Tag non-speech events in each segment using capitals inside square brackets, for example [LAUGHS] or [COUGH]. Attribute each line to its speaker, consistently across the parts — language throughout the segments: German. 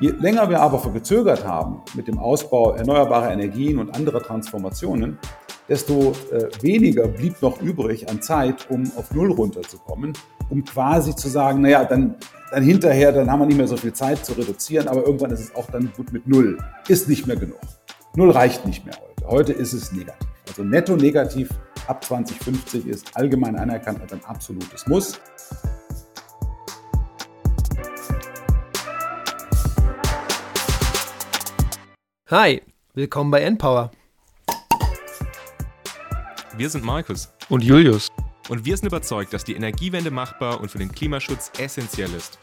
Speaker 1: Je länger wir aber verzögert haben mit dem Ausbau erneuerbarer Energien und anderer Transformationen, desto äh, weniger blieb noch übrig an Zeit, um auf Null runterzukommen, um quasi zu sagen, naja, dann, dann hinterher, dann haben wir nicht mehr so viel Zeit zu reduzieren, aber irgendwann ist es auch dann gut mit Null. Ist nicht mehr genug. Null reicht nicht mehr heute. Heute ist es negativ. Also netto negativ ab 2050 ist allgemein anerkannt als ein absolutes Muss.
Speaker 2: Hi, willkommen bei Endpower.
Speaker 3: Wir sind Markus
Speaker 2: und Julius.
Speaker 3: Und wir sind überzeugt, dass die Energiewende machbar und für den Klimaschutz essentiell ist.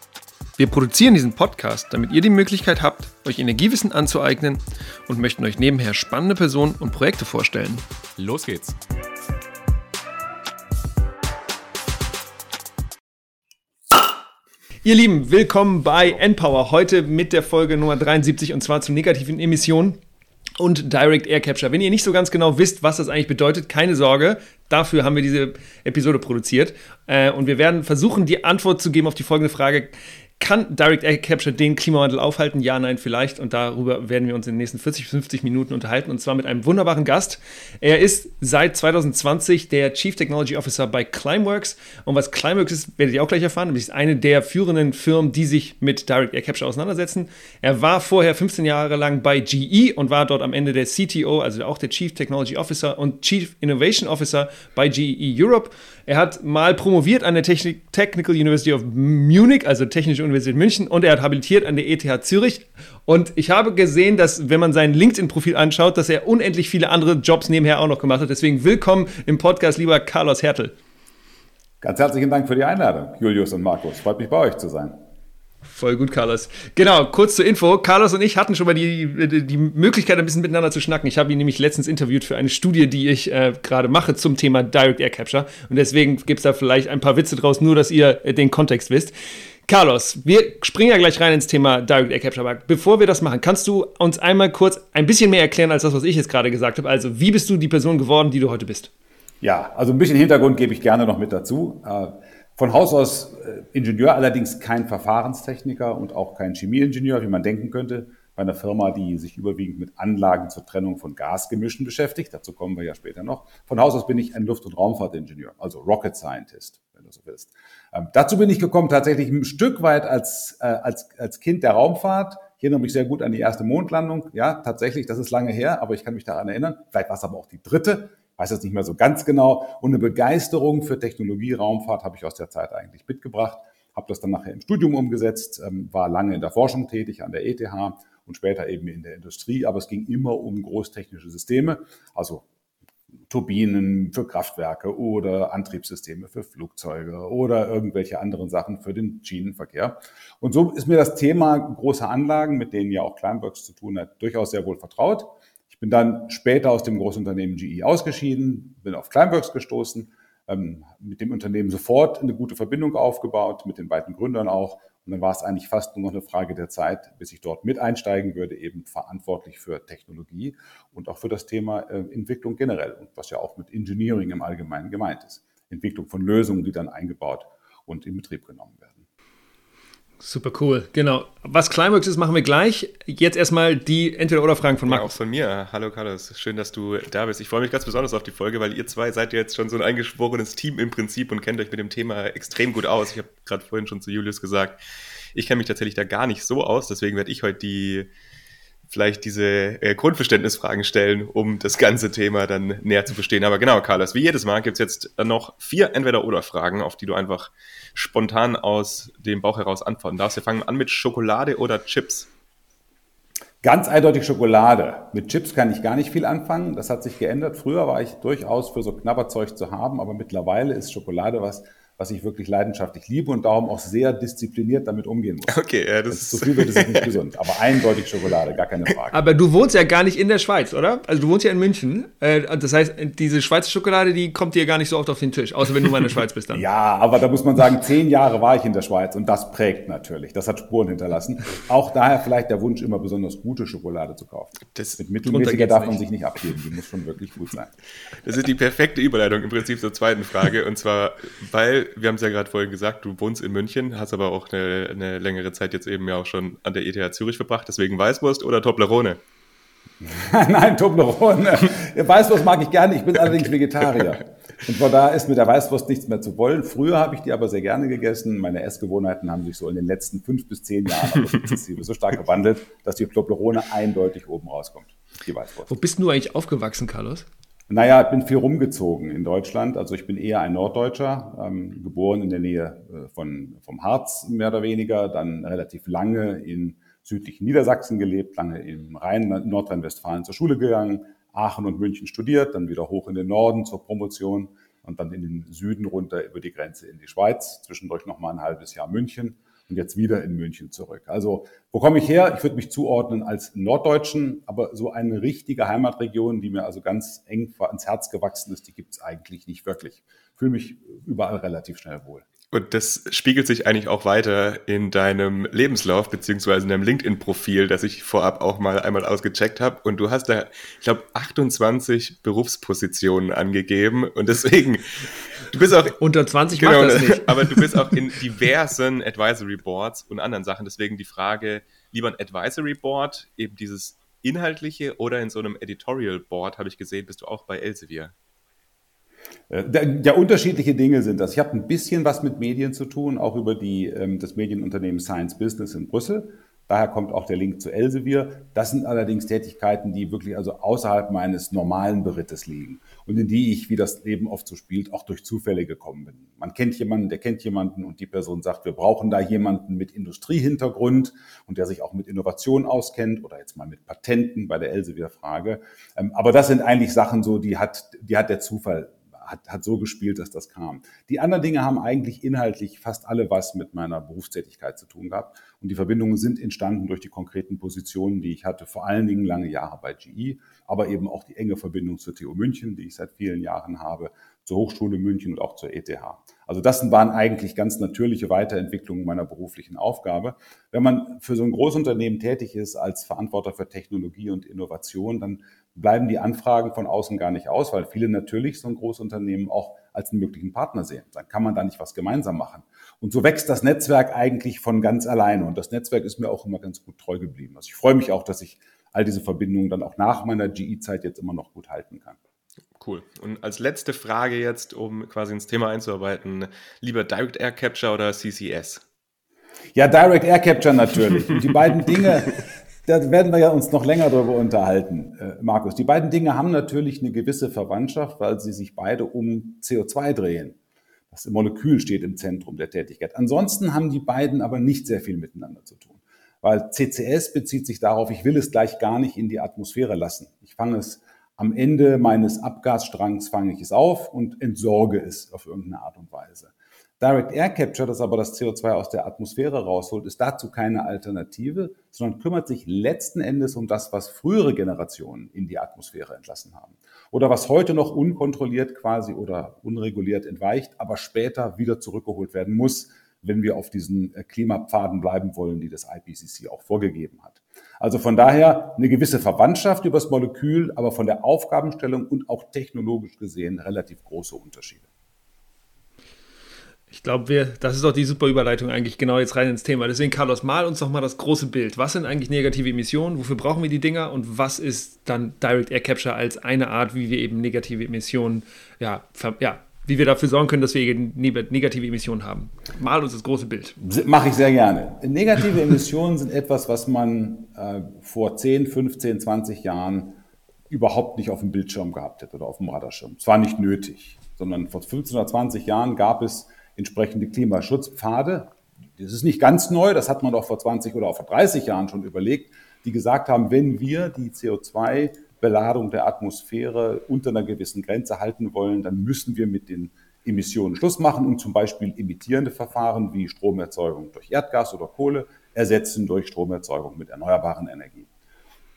Speaker 2: Wir produzieren diesen Podcast, damit ihr die Möglichkeit habt, euch Energiewissen anzueignen und möchten euch nebenher spannende Personen und Projekte vorstellen.
Speaker 3: Los geht's!
Speaker 2: Ihr Lieben, willkommen bei Endpower. Heute mit der Folge Nummer 73 und zwar zu negativen Emissionen und Direct Air Capture. Wenn ihr nicht so ganz genau wisst, was das eigentlich bedeutet, keine Sorge. Dafür haben wir diese Episode produziert. Äh, und wir werden versuchen, die Antwort zu geben auf die folgende Frage. Kann Direct Air Capture den Klimawandel aufhalten? Ja, nein, vielleicht. Und darüber werden wir uns in den nächsten 40, 50 Minuten unterhalten. Und zwar mit einem wunderbaren Gast. Er ist seit 2020 der Chief Technology Officer bei Climeworks. Und was Climeworks ist, werdet ihr auch gleich erfahren. Das ist eine der führenden Firmen, die sich mit Direct Air Capture auseinandersetzen. Er war vorher 15 Jahre lang bei GE und war dort am Ende der CTO, also auch der Chief Technology Officer und Chief Innovation Officer bei GE Europe. Er hat mal promoviert an der Technical University of Munich, also Technische Universität München, und er hat habilitiert an der ETH Zürich. Und ich habe gesehen, dass, wenn man sein LinkedIn-Profil anschaut, dass er unendlich viele andere Jobs nebenher auch noch gemacht hat. Deswegen willkommen im Podcast, lieber Carlos Hertel.
Speaker 1: Ganz herzlichen Dank für die Einladung, Julius und Markus. Freut mich, bei euch zu sein.
Speaker 2: Voll gut, Carlos. Genau, kurz zur Info. Carlos und ich hatten schon mal die, die Möglichkeit, ein bisschen miteinander zu schnacken. Ich habe ihn nämlich letztens interviewt für eine Studie, die ich äh, gerade mache zum Thema Direct Air Capture. Und deswegen gibt es da vielleicht ein paar Witze draus, nur dass ihr äh, den Kontext wisst. Carlos, wir springen ja gleich rein ins Thema Direct Air Capture. Aber bevor wir das machen, kannst du uns einmal kurz ein bisschen mehr erklären als das, was ich jetzt gerade gesagt habe? Also, wie bist du die Person geworden, die du heute bist?
Speaker 1: Ja, also ein bisschen Hintergrund gebe ich gerne noch mit dazu. Äh, von Haus aus äh, Ingenieur, allerdings kein Verfahrenstechniker und auch kein Chemieingenieur, wie man denken könnte, bei einer Firma, die sich überwiegend mit Anlagen zur Trennung von Gasgemischen beschäftigt. Dazu kommen wir ja später noch. Von Haus aus bin ich ein Luft- und Raumfahrtingenieur, also Rocket Scientist, wenn du so willst. Ähm, dazu bin ich gekommen tatsächlich ein Stück weit als, äh, als, als Kind der Raumfahrt. Ich erinnere mich sehr gut an die erste Mondlandung. Ja, tatsächlich, das ist lange her, aber ich kann mich daran erinnern. Vielleicht war es aber auch die dritte weiß das nicht mehr so ganz genau. Und eine Begeisterung für Technologie, Raumfahrt habe ich aus der Zeit eigentlich mitgebracht. Habe das dann nachher im Studium umgesetzt, ähm, war lange in der Forschung tätig an der ETH und später eben in der Industrie. Aber es ging immer um großtechnische Systeme, also Turbinen für Kraftwerke oder Antriebssysteme für Flugzeuge oder irgendwelche anderen Sachen für den Schienenverkehr. Und so ist mir das Thema große Anlagen, mit denen ja auch Kleinworks zu tun hat, durchaus sehr wohl vertraut. Bin dann später aus dem Großunternehmen GE ausgeschieden, bin auf Climeworks gestoßen, ähm, mit dem Unternehmen sofort eine gute Verbindung aufgebaut, mit den beiden Gründern auch. Und dann war es eigentlich fast nur noch eine Frage der Zeit, bis ich dort mit einsteigen würde, eben verantwortlich für Technologie und auch für das Thema äh, Entwicklung generell und was ja auch mit Engineering im Allgemeinen gemeint ist. Entwicklung von Lösungen, die dann eingebaut und in Betrieb genommen werden.
Speaker 2: Super cool, genau. Was Climax ist, machen wir gleich. Jetzt erstmal die Entweder-Oder-Fragen von Markus.
Speaker 3: Ja, auch von mir. Hallo Carlos, schön, dass du da bist. Ich freue mich ganz besonders auf die Folge, weil ihr zwei seid ja jetzt schon so ein eingeschworenes Team im Prinzip und kennt euch mit dem Thema extrem gut aus. Ich habe gerade vorhin schon zu Julius gesagt, ich kenne mich tatsächlich da gar nicht so aus, deswegen werde ich heute die vielleicht diese äh, Grundverständnisfragen stellen, um das ganze Thema dann näher zu verstehen. Aber genau, Carlos, wie jedes Mal gibt es jetzt noch vier Entweder-Oder-Fragen, auf die du einfach spontan aus dem Bauch heraus antworten darfst. Wir fangen an mit Schokolade oder Chips.
Speaker 1: Ganz eindeutig Schokolade. Mit Chips kann ich gar nicht viel anfangen. Das hat sich geändert. Früher war ich durchaus für so Knabberzeug zu haben, aber mittlerweile ist Schokolade was, was ich wirklich leidenschaftlich liebe und darum auch sehr diszipliniert damit umgehen muss.
Speaker 3: Okay, ja, das
Speaker 1: ist zu viel wird, ist nicht gesund. Aber eindeutig Schokolade, gar keine Frage.
Speaker 2: Aber du wohnst ja gar nicht in der Schweiz, oder? Also du wohnst ja in München. Äh, das heißt, diese Schweizer Schokolade, die kommt dir gar nicht so oft auf den Tisch, außer wenn du mal in der Schweiz bist dann. [LAUGHS]
Speaker 1: ja, aber da muss man sagen, zehn Jahre war ich in der Schweiz und das prägt natürlich. Das hat Spuren hinterlassen. Auch daher vielleicht der Wunsch, immer besonders gute Schokolade zu kaufen.
Speaker 2: Das Mit mittelmäßiger
Speaker 1: darf man sich nicht abgeben. Die muss schon wirklich gut sein.
Speaker 3: Das ist die perfekte Überleitung im Prinzip zur zweiten Frage. Und zwar, weil wir haben es ja gerade vorhin gesagt, du wohnst in München, hast aber auch eine, eine, längere Zeit jetzt eben ja auch schon an der ETH Zürich verbracht, deswegen Weißwurst oder Toblerone? [LAUGHS]
Speaker 1: Nein, Toblerone. Weißwurst mag ich gerne, ich bin allerdings Vegetarier. Und von da ist mit der Weißwurst nichts mehr zu wollen. Früher habe ich die aber sehr gerne gegessen. Meine Essgewohnheiten haben sich so in den letzten fünf bis zehn Jahren so stark gewandelt, dass die Toblerone eindeutig oben rauskommt,
Speaker 2: die Weißwurst. Wo bist du eigentlich aufgewachsen, Carlos?
Speaker 1: Naja, ich bin viel rumgezogen in Deutschland. Also ich bin eher ein Norddeutscher, ähm, geboren in der Nähe äh, von, vom Harz mehr oder weniger, dann relativ lange in südlichen Niedersachsen gelebt, lange im Rhein, Nordrhein-Westfalen zur Schule gegangen, Aachen und München studiert, dann wieder hoch in den Norden zur Promotion und dann in den Süden runter über die Grenze in die Schweiz, zwischendurch nochmal ein halbes Jahr München und jetzt wieder in München zurück. Also wo komme ich her? Ich würde mich zuordnen als Norddeutschen, aber so eine richtige Heimatregion, die mir also ganz eng ans Herz gewachsen ist, die gibt es eigentlich nicht wirklich. Fühle mich überall relativ schnell wohl.
Speaker 3: Und das spiegelt sich eigentlich auch weiter in deinem Lebenslauf beziehungsweise in deinem LinkedIn-Profil, das ich vorab auch mal einmal ausgecheckt habe. Und du hast da, ich glaube, 28 Berufspositionen angegeben. Und deswegen, du bist auch
Speaker 2: unter 20 genau, macht das nicht. [LAUGHS]
Speaker 3: Aber du bist auch in diversen Advisory Boards und anderen Sachen. Deswegen die Frage, lieber ein Advisory Board, eben dieses inhaltliche oder in so einem Editorial Board, habe ich gesehen, bist du auch bei Elsevier.
Speaker 1: Äh, ja, unterschiedliche Dinge sind das. Ich habe ein bisschen was mit Medien zu tun, auch über die, ähm, das Medienunternehmen Science Business in Brüssel. Daher kommt auch der Link zu Elsevier. Das sind allerdings Tätigkeiten, die wirklich also außerhalb meines normalen Berittes liegen und in die ich, wie das Leben oft so spielt, auch durch Zufälle gekommen bin. Man kennt jemanden, der kennt jemanden und die Person sagt, wir brauchen da jemanden mit Industriehintergrund und der sich auch mit Innovation auskennt oder jetzt mal mit Patenten bei der Elsevier-Frage. Ähm, aber das sind eigentlich Sachen so, die hat, die hat der Zufall hat, hat so gespielt, dass das kam. Die anderen Dinge haben eigentlich inhaltlich fast alle was mit meiner Berufstätigkeit zu tun gehabt. Und die Verbindungen sind entstanden durch die konkreten Positionen, die ich hatte, vor allen Dingen lange Jahre bei GE, aber eben auch die enge Verbindung zur TU München, die ich seit vielen Jahren habe, zur Hochschule München und auch zur ETH. Also das waren eigentlich ganz natürliche Weiterentwicklungen meiner beruflichen Aufgabe. Wenn man für so ein Großunternehmen tätig ist als Verantworter für Technologie und Innovation, dann bleiben die Anfragen von außen gar nicht aus, weil viele natürlich so ein Großunternehmen auch als einen möglichen Partner sehen. Dann kann man da nicht was gemeinsam machen. Und so wächst das Netzwerk eigentlich von ganz alleine. Und das Netzwerk ist mir auch immer ganz gut treu geblieben. Also ich freue mich auch, dass ich all diese Verbindungen dann auch nach meiner GE-Zeit jetzt immer noch gut halten kann.
Speaker 3: Cool. Und als letzte Frage jetzt, um quasi ins Thema einzuarbeiten, lieber Direct Air Capture oder CCS?
Speaker 1: Ja, Direct Air Capture natürlich. Und die beiden Dinge, [LAUGHS] da werden wir ja uns noch länger darüber unterhalten, äh, Markus. Die beiden Dinge haben natürlich eine gewisse Verwandtschaft, weil sie sich beide um CO2 drehen. Das Molekül steht im Zentrum der Tätigkeit. Ansonsten haben die beiden aber nicht sehr viel miteinander zu tun. Weil CCS bezieht sich darauf, ich will es gleich gar nicht in die Atmosphäre lassen. Ich fange es am Ende meines Abgasstrangs fange ich es auf und entsorge es auf irgendeine Art und Weise. Direct Air Capture, das aber das CO2 aus der Atmosphäre rausholt, ist dazu keine Alternative, sondern kümmert sich letzten Endes um das, was frühere Generationen in die Atmosphäre entlassen haben. Oder was heute noch unkontrolliert quasi oder unreguliert entweicht, aber später wieder zurückgeholt werden muss, wenn wir auf diesen äh, Klimapfaden bleiben wollen, die das IPCC auch vorgegeben hat. Also von daher eine gewisse Verwandtschaft übers Molekül, aber von der Aufgabenstellung und auch technologisch gesehen relativ große Unterschiede.
Speaker 2: Ich glaube, wir, das ist doch die super Überleitung eigentlich genau jetzt rein ins Thema. Deswegen, Carlos, mal uns doch mal das große Bild. Was sind eigentlich negative Emissionen? Wofür brauchen wir die Dinger? Und was ist dann Direct Air Capture als eine Art, wie wir eben negative Emissionen, ja, ja wie wir dafür sorgen können, dass wir negative Emissionen haben? Mal uns das große Bild.
Speaker 1: Mache ich sehr gerne. Negative [LAUGHS] Emissionen sind etwas, was man äh, vor 10, 15, 20 Jahren überhaupt nicht auf dem Bildschirm gehabt hätte oder auf dem Radarschirm. Es war nicht nötig, sondern vor 15 oder 20 Jahren gab es entsprechende Klimaschutzpfade. Das ist nicht ganz neu, das hat man doch vor 20 oder auch vor 30 Jahren schon überlegt, die gesagt haben, wenn wir die CO2-Beladung der Atmosphäre unter einer gewissen Grenze halten wollen, dann müssen wir mit den Emissionen Schluss machen und zum Beispiel emittierende Verfahren wie Stromerzeugung durch Erdgas oder Kohle ersetzen durch Stromerzeugung mit erneuerbaren Energien.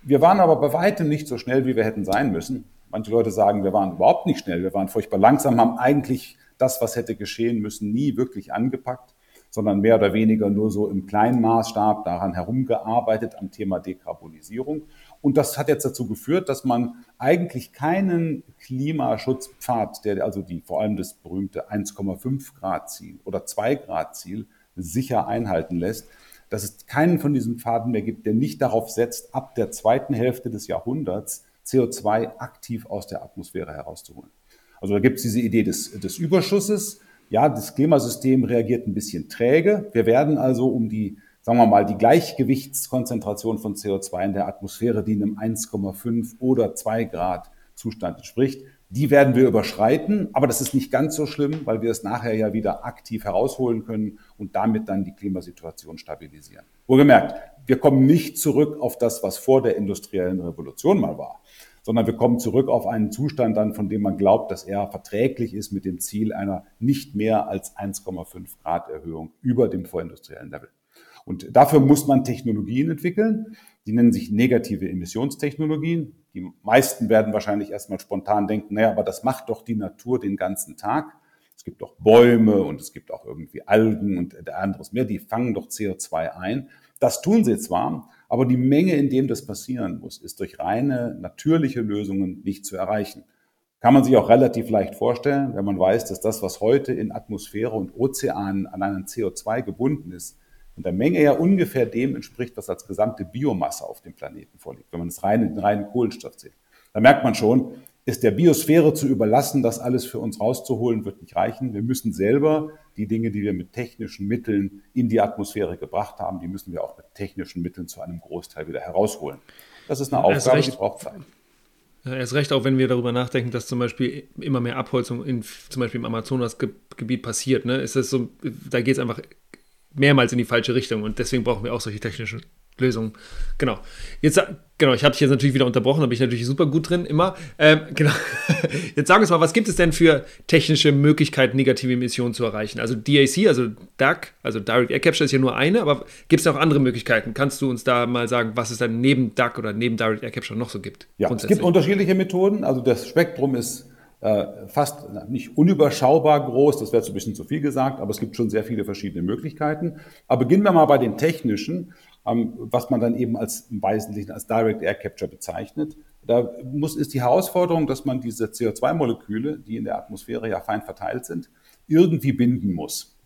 Speaker 1: Wir waren aber bei weitem nicht so schnell, wie wir hätten sein müssen. Manche Leute sagen, wir waren überhaupt nicht schnell, wir waren furchtbar langsam, haben eigentlich das, was hätte geschehen müssen, nie wirklich angepackt, sondern mehr oder weniger nur so im kleinen Maßstab daran herumgearbeitet am Thema Dekarbonisierung. Und das hat jetzt dazu geführt, dass man eigentlich keinen Klimaschutzpfad, der also die, vor allem das berühmte 1,5 Grad Ziel oder 2 Grad Ziel sicher einhalten lässt, dass es keinen von diesen Pfaden mehr gibt, der nicht darauf setzt, ab der zweiten Hälfte des Jahrhunderts CO2 aktiv aus der Atmosphäre herauszuholen. Also da gibt es diese Idee des, des Überschusses. Ja, das Klimasystem reagiert ein bisschen träge. Wir werden also um die sagen wir mal, die Gleichgewichtskonzentration von CO2 in der Atmosphäre, die einem 1,5 oder 2 Grad Zustand entspricht, die werden wir überschreiten, aber das ist nicht ganz so schlimm, weil wir es nachher ja wieder aktiv herausholen können und damit dann die Klimasituation stabilisieren. Wohlgemerkt, wir kommen nicht zurück auf das, was vor der industriellen Revolution mal war, sondern wir kommen zurück auf einen Zustand dann, von dem man glaubt, dass er verträglich ist mit dem Ziel einer nicht mehr als 1,5 Grad Erhöhung über dem vorindustriellen Level. Und dafür muss man Technologien entwickeln. Die nennen sich negative Emissionstechnologien. Die meisten werden wahrscheinlich erstmal spontan denken, naja, aber das macht doch die Natur den ganzen Tag. Es gibt doch Bäume und es gibt auch irgendwie Algen und anderes mehr, die fangen doch CO2 ein. Das tun sie zwar, aber die Menge, in dem das passieren muss, ist durch reine natürliche Lösungen nicht zu erreichen. Kann man sich auch relativ leicht vorstellen, wenn man weiß, dass das, was heute in Atmosphäre und Ozeanen an einem CO2 gebunden ist, und der Menge ja ungefähr dem entspricht, was als gesamte Biomasse auf dem Planeten vorliegt, wenn man es rein in reinen Kohlenstoff sieht. Da merkt man schon, ist der Biosphäre zu überlassen, das alles für uns rauszuholen, wird nicht reichen. Wir müssen selber die Dinge, die wir mit technischen Mitteln in die Atmosphäre gebracht haben, die müssen wir auch mit technischen Mitteln zu einem Großteil wieder herausholen. Das ist eine Aufgabe, die braucht Zeit.
Speaker 2: Erst recht auch, wenn wir darüber nachdenken, dass zum Beispiel immer mehr Abholzung in, zum Beispiel im Amazonasgebiet passiert. Ne? Ist das so, da geht es einfach mehrmals in die falsche Richtung und deswegen brauchen wir auch solche technischen Lösungen. Genau. Jetzt, genau, ich habe dich jetzt natürlich wieder unterbrochen, da bin ich natürlich super gut drin, immer. Ähm, [LAUGHS] genau. Jetzt sag uns mal, was gibt es denn für technische Möglichkeiten, negative Emissionen zu erreichen? Also DAC, also DAC, also Direct Air Capture ist ja nur eine, aber gibt es noch andere Möglichkeiten? Kannst du uns da mal sagen, was es dann neben DAC oder neben Direct Air Capture noch so gibt?
Speaker 1: Ja, es gibt unterschiedliche Methoden. Also das Spektrum ist fast nicht unüberschaubar groß, das wäre zu ein bisschen zu viel gesagt, aber es gibt schon sehr viele verschiedene Möglichkeiten. Aber beginnen wir mal bei den technischen, ähm, was man dann eben als im Wesentlichen als Direct Air Capture bezeichnet. Da muss, ist die Herausforderung, dass man diese CO2-Moleküle, die in der Atmosphäre ja fein verteilt sind, irgendwie binden muss.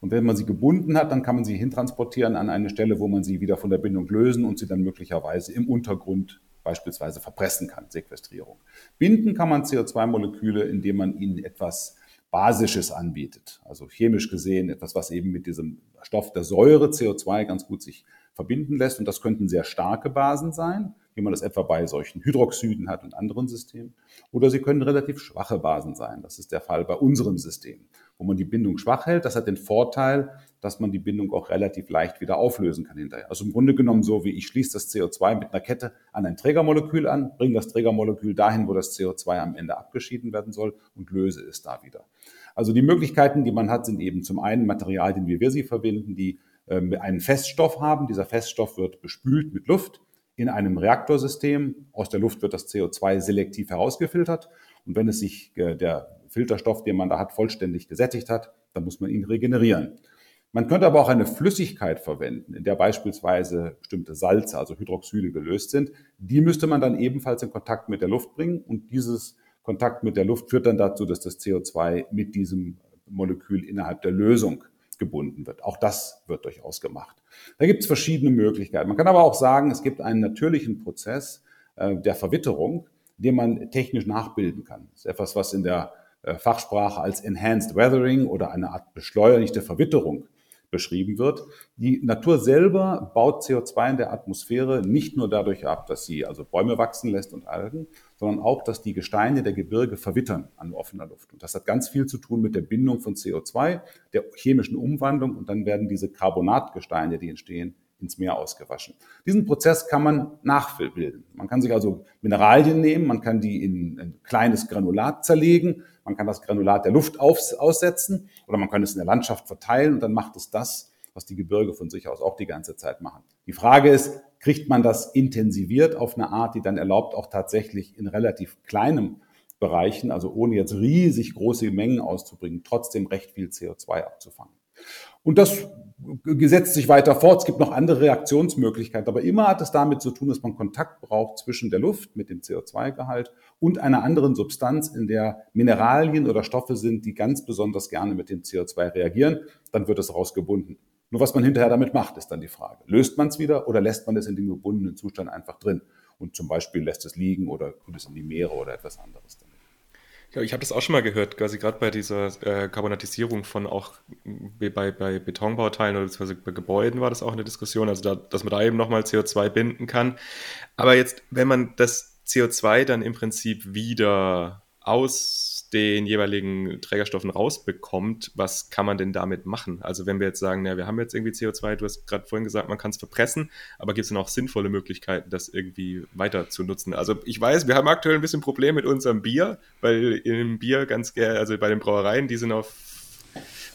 Speaker 1: Und wenn man sie gebunden hat, dann kann man sie hintransportieren an eine Stelle, wo man sie wieder von der Bindung lösen und sie dann möglicherweise im Untergrund beispielsweise verpressen kann, Sequestrierung. Binden kann man CO2-Moleküle, indem man ihnen etwas Basisches anbietet. Also chemisch gesehen etwas, was eben mit diesem Stoff der Säure CO2 ganz gut sich verbinden lässt. Und das könnten sehr starke Basen sein, wie man das etwa bei solchen Hydroxiden hat und anderen Systemen. Oder sie können relativ schwache Basen sein. Das ist der Fall bei unserem System, wo man die Bindung schwach hält. Das hat den Vorteil, dass man die Bindung auch relativ leicht wieder auflösen kann hinterher. Also im Grunde genommen so, wie ich schließe das CO2 mit einer Kette an ein Trägermolekül an, bringe das Trägermolekül dahin, wo das CO2 am Ende abgeschieden werden soll und löse es da wieder. Also die Möglichkeiten, die man hat, sind eben zum einen Materialien, wie wir sie verbinden, die äh, einen Feststoff haben. Dieser Feststoff wird bespült mit Luft in einem Reaktorsystem. Aus der Luft wird das CO2 selektiv herausgefiltert. Und wenn es sich äh, der Filterstoff, den man da hat, vollständig gesättigt hat, dann muss man ihn regenerieren. Man könnte aber auch eine Flüssigkeit verwenden, in der beispielsweise bestimmte Salze, also Hydroxyle gelöst sind. Die müsste man dann ebenfalls in Kontakt mit der Luft bringen und dieses Kontakt mit der Luft führt dann dazu, dass das CO2 mit diesem Molekül innerhalb der Lösung gebunden wird. Auch das wird durchaus gemacht. Da gibt es verschiedene Möglichkeiten. Man kann aber auch sagen, es gibt einen natürlichen Prozess äh, der Verwitterung, den man technisch nachbilden kann. Das ist etwas, was in der äh, Fachsprache als Enhanced Weathering oder eine Art beschleunigte Verwitterung beschrieben wird. Die Natur selber baut CO2 in der Atmosphäre nicht nur dadurch ab, dass sie also Bäume wachsen lässt und Algen, sondern auch, dass die Gesteine der Gebirge verwittern an offener Luft. Und das hat ganz viel zu tun mit der Bindung von CO2, der chemischen Umwandlung und dann werden diese Carbonatgesteine, die entstehen, ins Meer ausgewaschen. Diesen Prozess kann man nachbilden. Man kann sich also Mineralien nehmen, man kann die in ein kleines Granulat zerlegen, man kann das Granulat der Luft aussetzen oder man kann es in der Landschaft verteilen und dann macht es das, was die Gebirge von sich aus auch die ganze Zeit machen. Die Frage ist, kriegt man das intensiviert auf eine Art, die dann erlaubt, auch tatsächlich in relativ kleinem Bereichen, also ohne jetzt riesig große Mengen auszubringen, trotzdem recht viel CO2 abzufangen. Und das gesetzt sich weiter fort. Es gibt noch andere Reaktionsmöglichkeiten, aber immer hat es damit zu tun, dass man Kontakt braucht zwischen der Luft mit dem CO2-Gehalt und einer anderen Substanz, in der Mineralien oder Stoffe sind, die ganz besonders gerne mit dem CO2 reagieren. Dann wird es rausgebunden. Nur was man hinterher damit macht, ist dann die Frage. Löst man es wieder oder lässt man es in dem gebundenen Zustand einfach drin? Und zum Beispiel lässt es liegen oder tut es in die Meere oder etwas anderes damit.
Speaker 3: Ja, ich habe das auch schon mal gehört, quasi gerade bei dieser äh, Karbonatisierung von auch bei, bei Betonbauteilen oder beziehungsweise bei Gebäuden war das auch eine Diskussion, also da, dass man da eben nochmal CO2 binden kann. Aber jetzt, wenn man das CO2 dann im Prinzip wieder aus den jeweiligen Trägerstoffen rausbekommt, was kann man denn damit machen? Also wenn wir jetzt sagen, na, wir haben jetzt irgendwie CO2, du hast gerade vorhin gesagt, man kann es verpressen, aber gibt es denn auch sinnvolle Möglichkeiten, das irgendwie weiter zu nutzen? Also ich weiß, wir haben aktuell ein bisschen Problem mit unserem Bier, weil im Bier ganz gerne, also bei den Brauereien, die sind auf,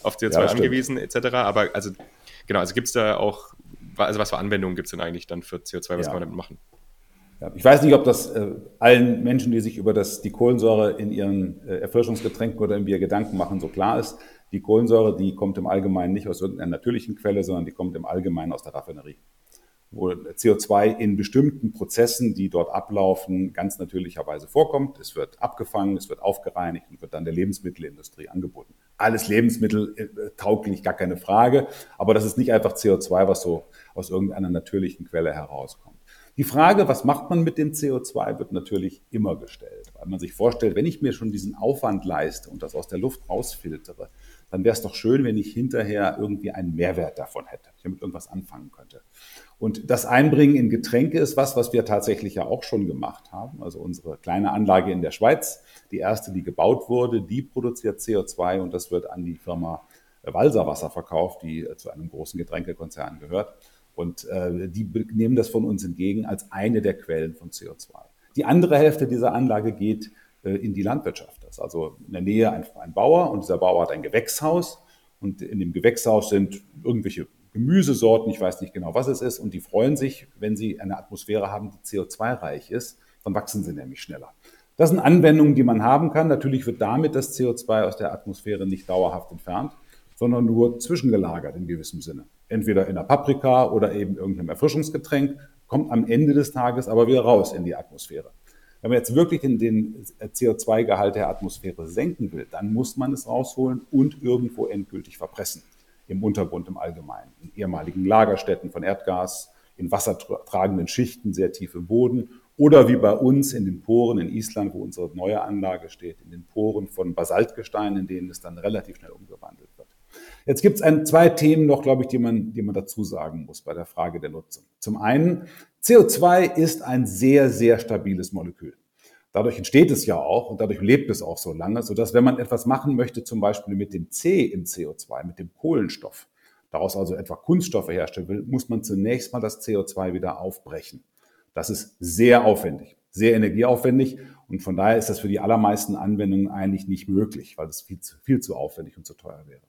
Speaker 3: auf CO2 ja, angewiesen etc. Aber also genau, also gibt es da auch, also was für Anwendungen gibt es denn eigentlich dann für CO2, was ja. kann man damit machen?
Speaker 1: Ich weiß nicht, ob das äh, allen Menschen, die sich über das, die Kohlensäure in ihren äh, Erfrischungsgetränken oder im Bier Gedanken machen, so klar ist. Die Kohlensäure, die kommt im Allgemeinen nicht aus irgendeiner natürlichen Quelle, sondern die kommt im Allgemeinen aus der Raffinerie. Wo CO2 in bestimmten Prozessen, die dort ablaufen, ganz natürlicherweise vorkommt. Es wird abgefangen, es wird aufgereinigt und wird dann der Lebensmittelindustrie angeboten. Alles Lebensmittel äh, tauglich, gar keine Frage. Aber das ist nicht einfach CO2, was so aus irgendeiner natürlichen Quelle herauskommt. Die Frage, was macht man mit dem CO2, wird natürlich immer gestellt, weil man sich vorstellt, wenn ich mir schon diesen Aufwand leiste und das aus der Luft rausfiltere, dann wäre es doch schön, wenn ich hinterher irgendwie einen Mehrwert davon hätte, ich damit irgendwas anfangen könnte. Und das Einbringen in Getränke ist was, was wir tatsächlich ja auch schon gemacht haben. Also unsere kleine Anlage in der Schweiz, die erste, die gebaut wurde, die produziert CO2 und das wird an die Firma Walserwasser verkauft, die zu einem großen Getränkekonzern gehört. Und äh, die nehmen das von uns entgegen als eine der Quellen von CO2. Die andere Hälfte dieser Anlage geht äh, in die Landwirtschaft. Das ist also in der Nähe ein, ein Bauer und dieser Bauer hat ein Gewächshaus und in dem Gewächshaus sind irgendwelche Gemüsesorten, ich weiß nicht genau, was es ist, und die freuen sich, wenn sie eine Atmosphäre haben, die CO2-reich ist, dann wachsen sie nämlich schneller. Das sind Anwendungen, die man haben kann. Natürlich wird damit das CO2 aus der Atmosphäre nicht dauerhaft entfernt, sondern nur zwischengelagert in gewissem Sinne entweder in der Paprika oder eben irgendeinem Erfrischungsgetränk, kommt am Ende des Tages aber wieder raus in die Atmosphäre. Wenn man jetzt wirklich den, den CO2-Gehalt der Atmosphäre senken will, dann muss man es rausholen und irgendwo endgültig verpressen. Im Untergrund im Allgemeinen. In ehemaligen Lagerstätten von Erdgas, in wassertragenden Schichten sehr tief im Boden oder wie bei uns in den Poren in Island, wo unsere neue Anlage steht, in den Poren von Basaltgestein, in denen es dann relativ schnell umgewandelt wird. Jetzt gibt es zwei Themen noch, glaube ich, die man, die man dazu sagen muss bei der Frage der Nutzung. Zum einen, CO2 ist ein sehr, sehr stabiles Molekül. Dadurch entsteht es ja auch und dadurch lebt es auch so lange, sodass wenn man etwas machen möchte, zum Beispiel mit dem C im CO2, mit dem Kohlenstoff, daraus also etwa Kunststoffe herstellen will, muss man zunächst mal das CO2 wieder aufbrechen. Das ist sehr aufwendig, sehr energieaufwendig und von daher ist das für die allermeisten Anwendungen eigentlich nicht möglich, weil es viel zu, viel zu aufwendig und zu teuer wäre.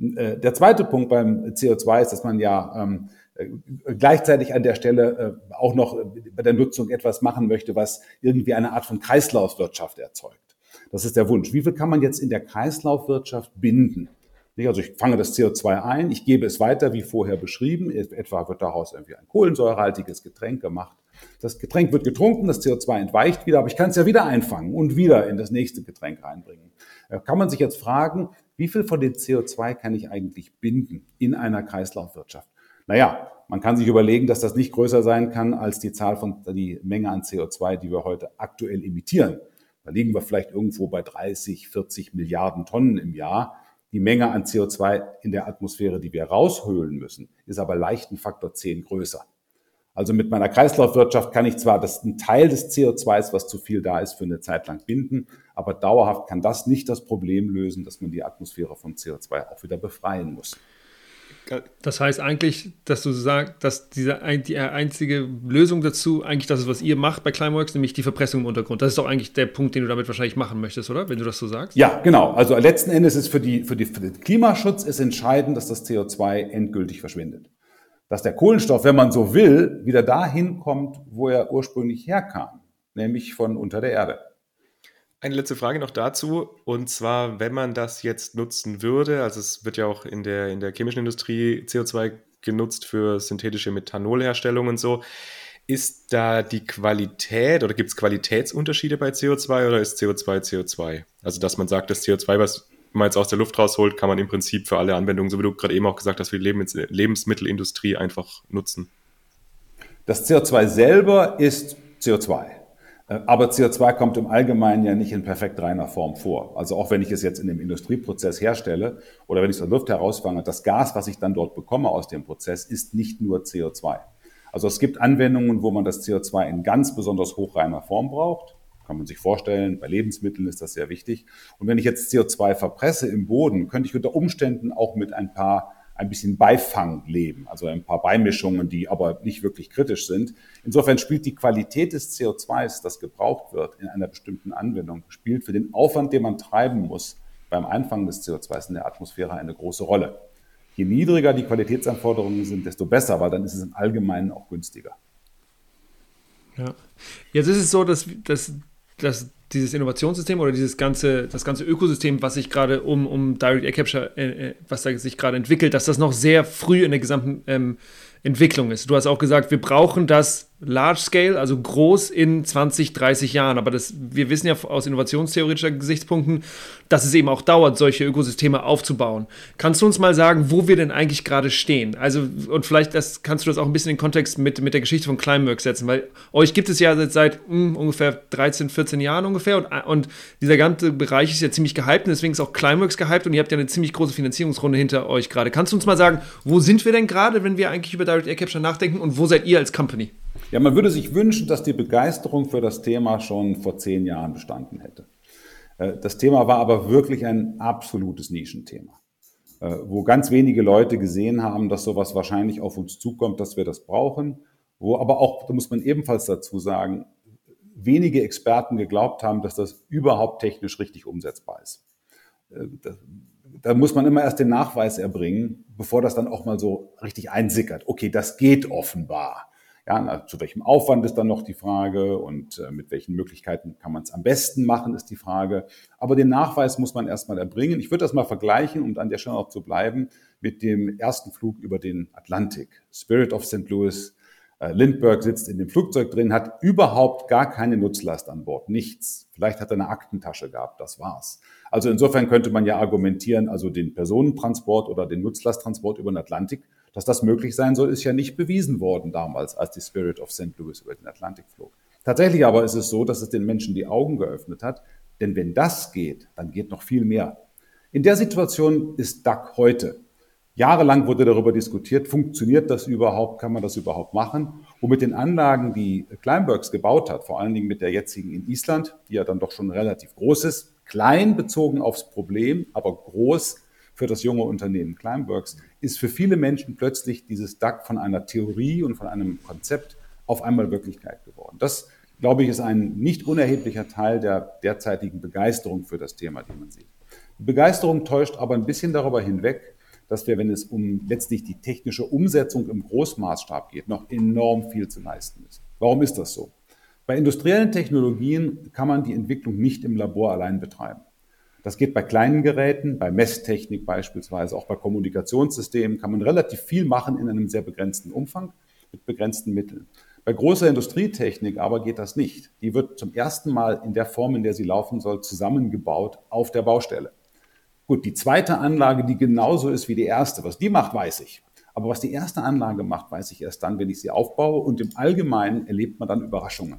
Speaker 1: Äh, der zweite Punkt beim CO2 ist, dass man ja ähm, äh, gleichzeitig an der Stelle äh, auch noch bei der Nutzung etwas machen möchte, was irgendwie eine Art von Kreislaufwirtschaft erzeugt. Das ist der Wunsch. Wie viel kann man jetzt in der Kreislaufwirtschaft binden? Also ich fange das CO2 ein, ich gebe es weiter, wie vorher beschrieben. Etwa wird daraus irgendwie ein kohlensäurehaltiges Getränk gemacht. Das Getränk wird getrunken, das CO2 entweicht wieder, aber ich kann es ja wieder einfangen und wieder in das nächste Getränk reinbringen. Da kann man sich jetzt fragen, wie viel von dem CO2 kann ich eigentlich binden in einer Kreislaufwirtschaft? Naja, man kann sich überlegen, dass das nicht größer sein kann als die Zahl von, die Menge an CO2, die wir heute aktuell emittieren. Da liegen wir vielleicht irgendwo bei 30, 40 Milliarden Tonnen im Jahr. Die Menge an CO2 in der Atmosphäre, die wir raushöhlen müssen, ist aber leicht ein Faktor 10 größer. Also mit meiner Kreislaufwirtschaft kann ich zwar das, einen Teil des CO2s, was zu viel da ist, für eine Zeit lang binden, aber dauerhaft kann das nicht das Problem lösen, dass man die Atmosphäre von CO2 auch wieder befreien muss.
Speaker 2: Das heißt eigentlich, dass du sagst, dass diese die einzige Lösung dazu eigentlich das ist, was ihr macht bei Climeworks, nämlich die Verpressung im Untergrund. Das ist doch eigentlich der Punkt, den du damit wahrscheinlich machen möchtest, oder? Wenn du das so sagst.
Speaker 1: Ja, genau. Also letzten Endes ist für, die, für, die, für den Klimaschutz ist entscheidend, dass das CO2 endgültig verschwindet dass der Kohlenstoff, wenn man so will, wieder dahin kommt, wo er ursprünglich herkam, nämlich von unter der Erde.
Speaker 3: Eine letzte Frage noch dazu. Und zwar, wenn man das jetzt nutzen würde, also es wird ja auch in der, in der chemischen Industrie CO2 genutzt für synthetische Methanolherstellung und so. Ist da die Qualität oder gibt es Qualitätsunterschiede bei CO2 oder ist CO2 CO2? Also, dass man sagt, das CO2, was man jetzt aus der Luft rausholt, kann man im Prinzip für alle Anwendungen, so wie du gerade eben auch gesagt hast, für die Lebensmittelindustrie einfach nutzen.
Speaker 1: Das CO2 selber ist CO2. Äh, aber CO2 kommt im Allgemeinen ja nicht in perfekt reiner Form vor. Also auch wenn ich es jetzt in dem Industrieprozess herstelle oder wenn ich es aus der Luft herausfange, das Gas, was ich dann dort bekomme aus dem Prozess, ist nicht nur CO2. Also es gibt Anwendungen, wo man das CO2 in ganz besonders hochreiner Form braucht. Kann man sich vorstellen, bei Lebensmitteln ist das sehr wichtig. Und wenn ich jetzt CO2 verpresse im Boden, könnte ich unter Umständen auch mit ein paar ein bisschen Beifang leben, also ein paar Beimischungen, die aber nicht wirklich kritisch sind. Insofern spielt die Qualität des CO2s, das gebraucht wird in einer bestimmten Anwendung, spielt für den Aufwand, den man treiben muss beim Einfangen des CO2s in der Atmosphäre eine große Rolle. Je niedriger die Qualitätsanforderungen sind, desto besser, weil dann ist es im Allgemeinen auch günstiger.
Speaker 2: Ja. Jetzt ist es so, dass, dass, dass dieses Innovationssystem oder dieses ganze, das ganze Ökosystem, was sich gerade um, um Direct Air Capture, äh, äh was da sich gerade entwickelt, dass das noch sehr früh in der gesamten ähm, Entwicklung ist. Du hast auch gesagt, wir brauchen das Large Scale, also groß in 20, 30 Jahren. Aber das, wir wissen ja aus innovationstheoretischer Gesichtspunkten, dass es eben auch dauert, solche Ökosysteme aufzubauen. Kannst du uns mal sagen, wo wir denn eigentlich gerade stehen? Also, und vielleicht das, kannst du das auch ein bisschen in Kontext mit, mit der Geschichte von Climeworks setzen, weil euch gibt es ja seit, seit mh, hm, ungefähr 13, 14 Jahren ungefähr und, und dieser ganze Bereich ist ja ziemlich gehypt und deswegen ist auch Climeworks gehypt und ihr habt ja eine ziemlich große Finanzierungsrunde hinter euch gerade. Kannst du uns mal sagen, wo sind wir denn gerade, wenn wir eigentlich über Direct Air Capture nachdenken und wo seid ihr als Company?
Speaker 1: Ja, man würde sich wünschen, dass die Begeisterung für das Thema schon vor zehn Jahren bestanden hätte. Äh, das Thema war aber wirklich ein absolutes Nischenthema, äh, wo ganz wenige Leute gesehen haben, dass sowas wahrscheinlich auf uns zukommt, dass wir das brauchen, wo aber auch, da muss man ebenfalls dazu sagen, wenige Experten geglaubt haben, dass das überhaupt technisch richtig umsetzbar ist. Äh, da muss man immer erst den Nachweis erbringen, bevor das dann auch mal so richtig einsickert. Okay, das geht offenbar. Ja, zu welchem Aufwand ist dann noch die Frage und äh, mit welchen Möglichkeiten kann man es am besten machen, ist die Frage. Aber den Nachweis muss man erstmal erbringen. Ich würde das mal vergleichen, um an der Stelle auch zu bleiben, mit dem ersten Flug über den Atlantik. Spirit of St. Louis. Äh, Lindbergh sitzt in dem Flugzeug drin, hat überhaupt gar keine Nutzlast an Bord, nichts. Vielleicht hat er eine Aktentasche gehabt, das war's. Also insofern könnte man ja argumentieren, also den Personentransport oder den Nutzlasttransport über den Atlantik dass das möglich sein soll, ist ja nicht bewiesen worden damals, als die Spirit of St. Louis über den Atlantik flog. Tatsächlich aber ist es so, dass es den Menschen die Augen geöffnet hat, denn wenn das geht, dann geht noch viel mehr. In der Situation ist DAC heute. Jahrelang wurde darüber diskutiert, funktioniert das überhaupt, kann man das überhaupt machen? Und mit den Anlagen, die Kleinbergs gebaut hat, vor allen Dingen mit der jetzigen in Island, die ja dann doch schon relativ groß ist, klein bezogen aufs Problem, aber groß für das junge Unternehmen Climeworks, ist für viele Menschen plötzlich dieses DAC von einer Theorie und von einem Konzept auf einmal Wirklichkeit geworden. Das, glaube ich, ist ein nicht unerheblicher Teil der derzeitigen Begeisterung für das Thema, die man sieht. Die Begeisterung täuscht aber ein bisschen darüber hinweg, dass wir, wenn es um letztlich die technische Umsetzung im Großmaßstab geht, noch enorm viel zu leisten ist. Warum ist das so? Bei industriellen Technologien kann man die Entwicklung nicht im Labor allein betreiben. Das geht bei kleinen Geräten, bei Messtechnik beispielsweise, auch bei Kommunikationssystemen kann man relativ viel machen in einem sehr begrenzten Umfang mit begrenzten Mitteln. Bei großer Industrietechnik aber geht das nicht. Die wird zum ersten Mal in der Form, in der sie laufen soll, zusammengebaut auf der Baustelle. Gut, die zweite Anlage, die genauso ist wie die erste, was die macht, weiß ich. Aber was die erste Anlage macht, weiß ich erst dann, wenn ich sie aufbaue. Und im Allgemeinen erlebt man dann Überraschungen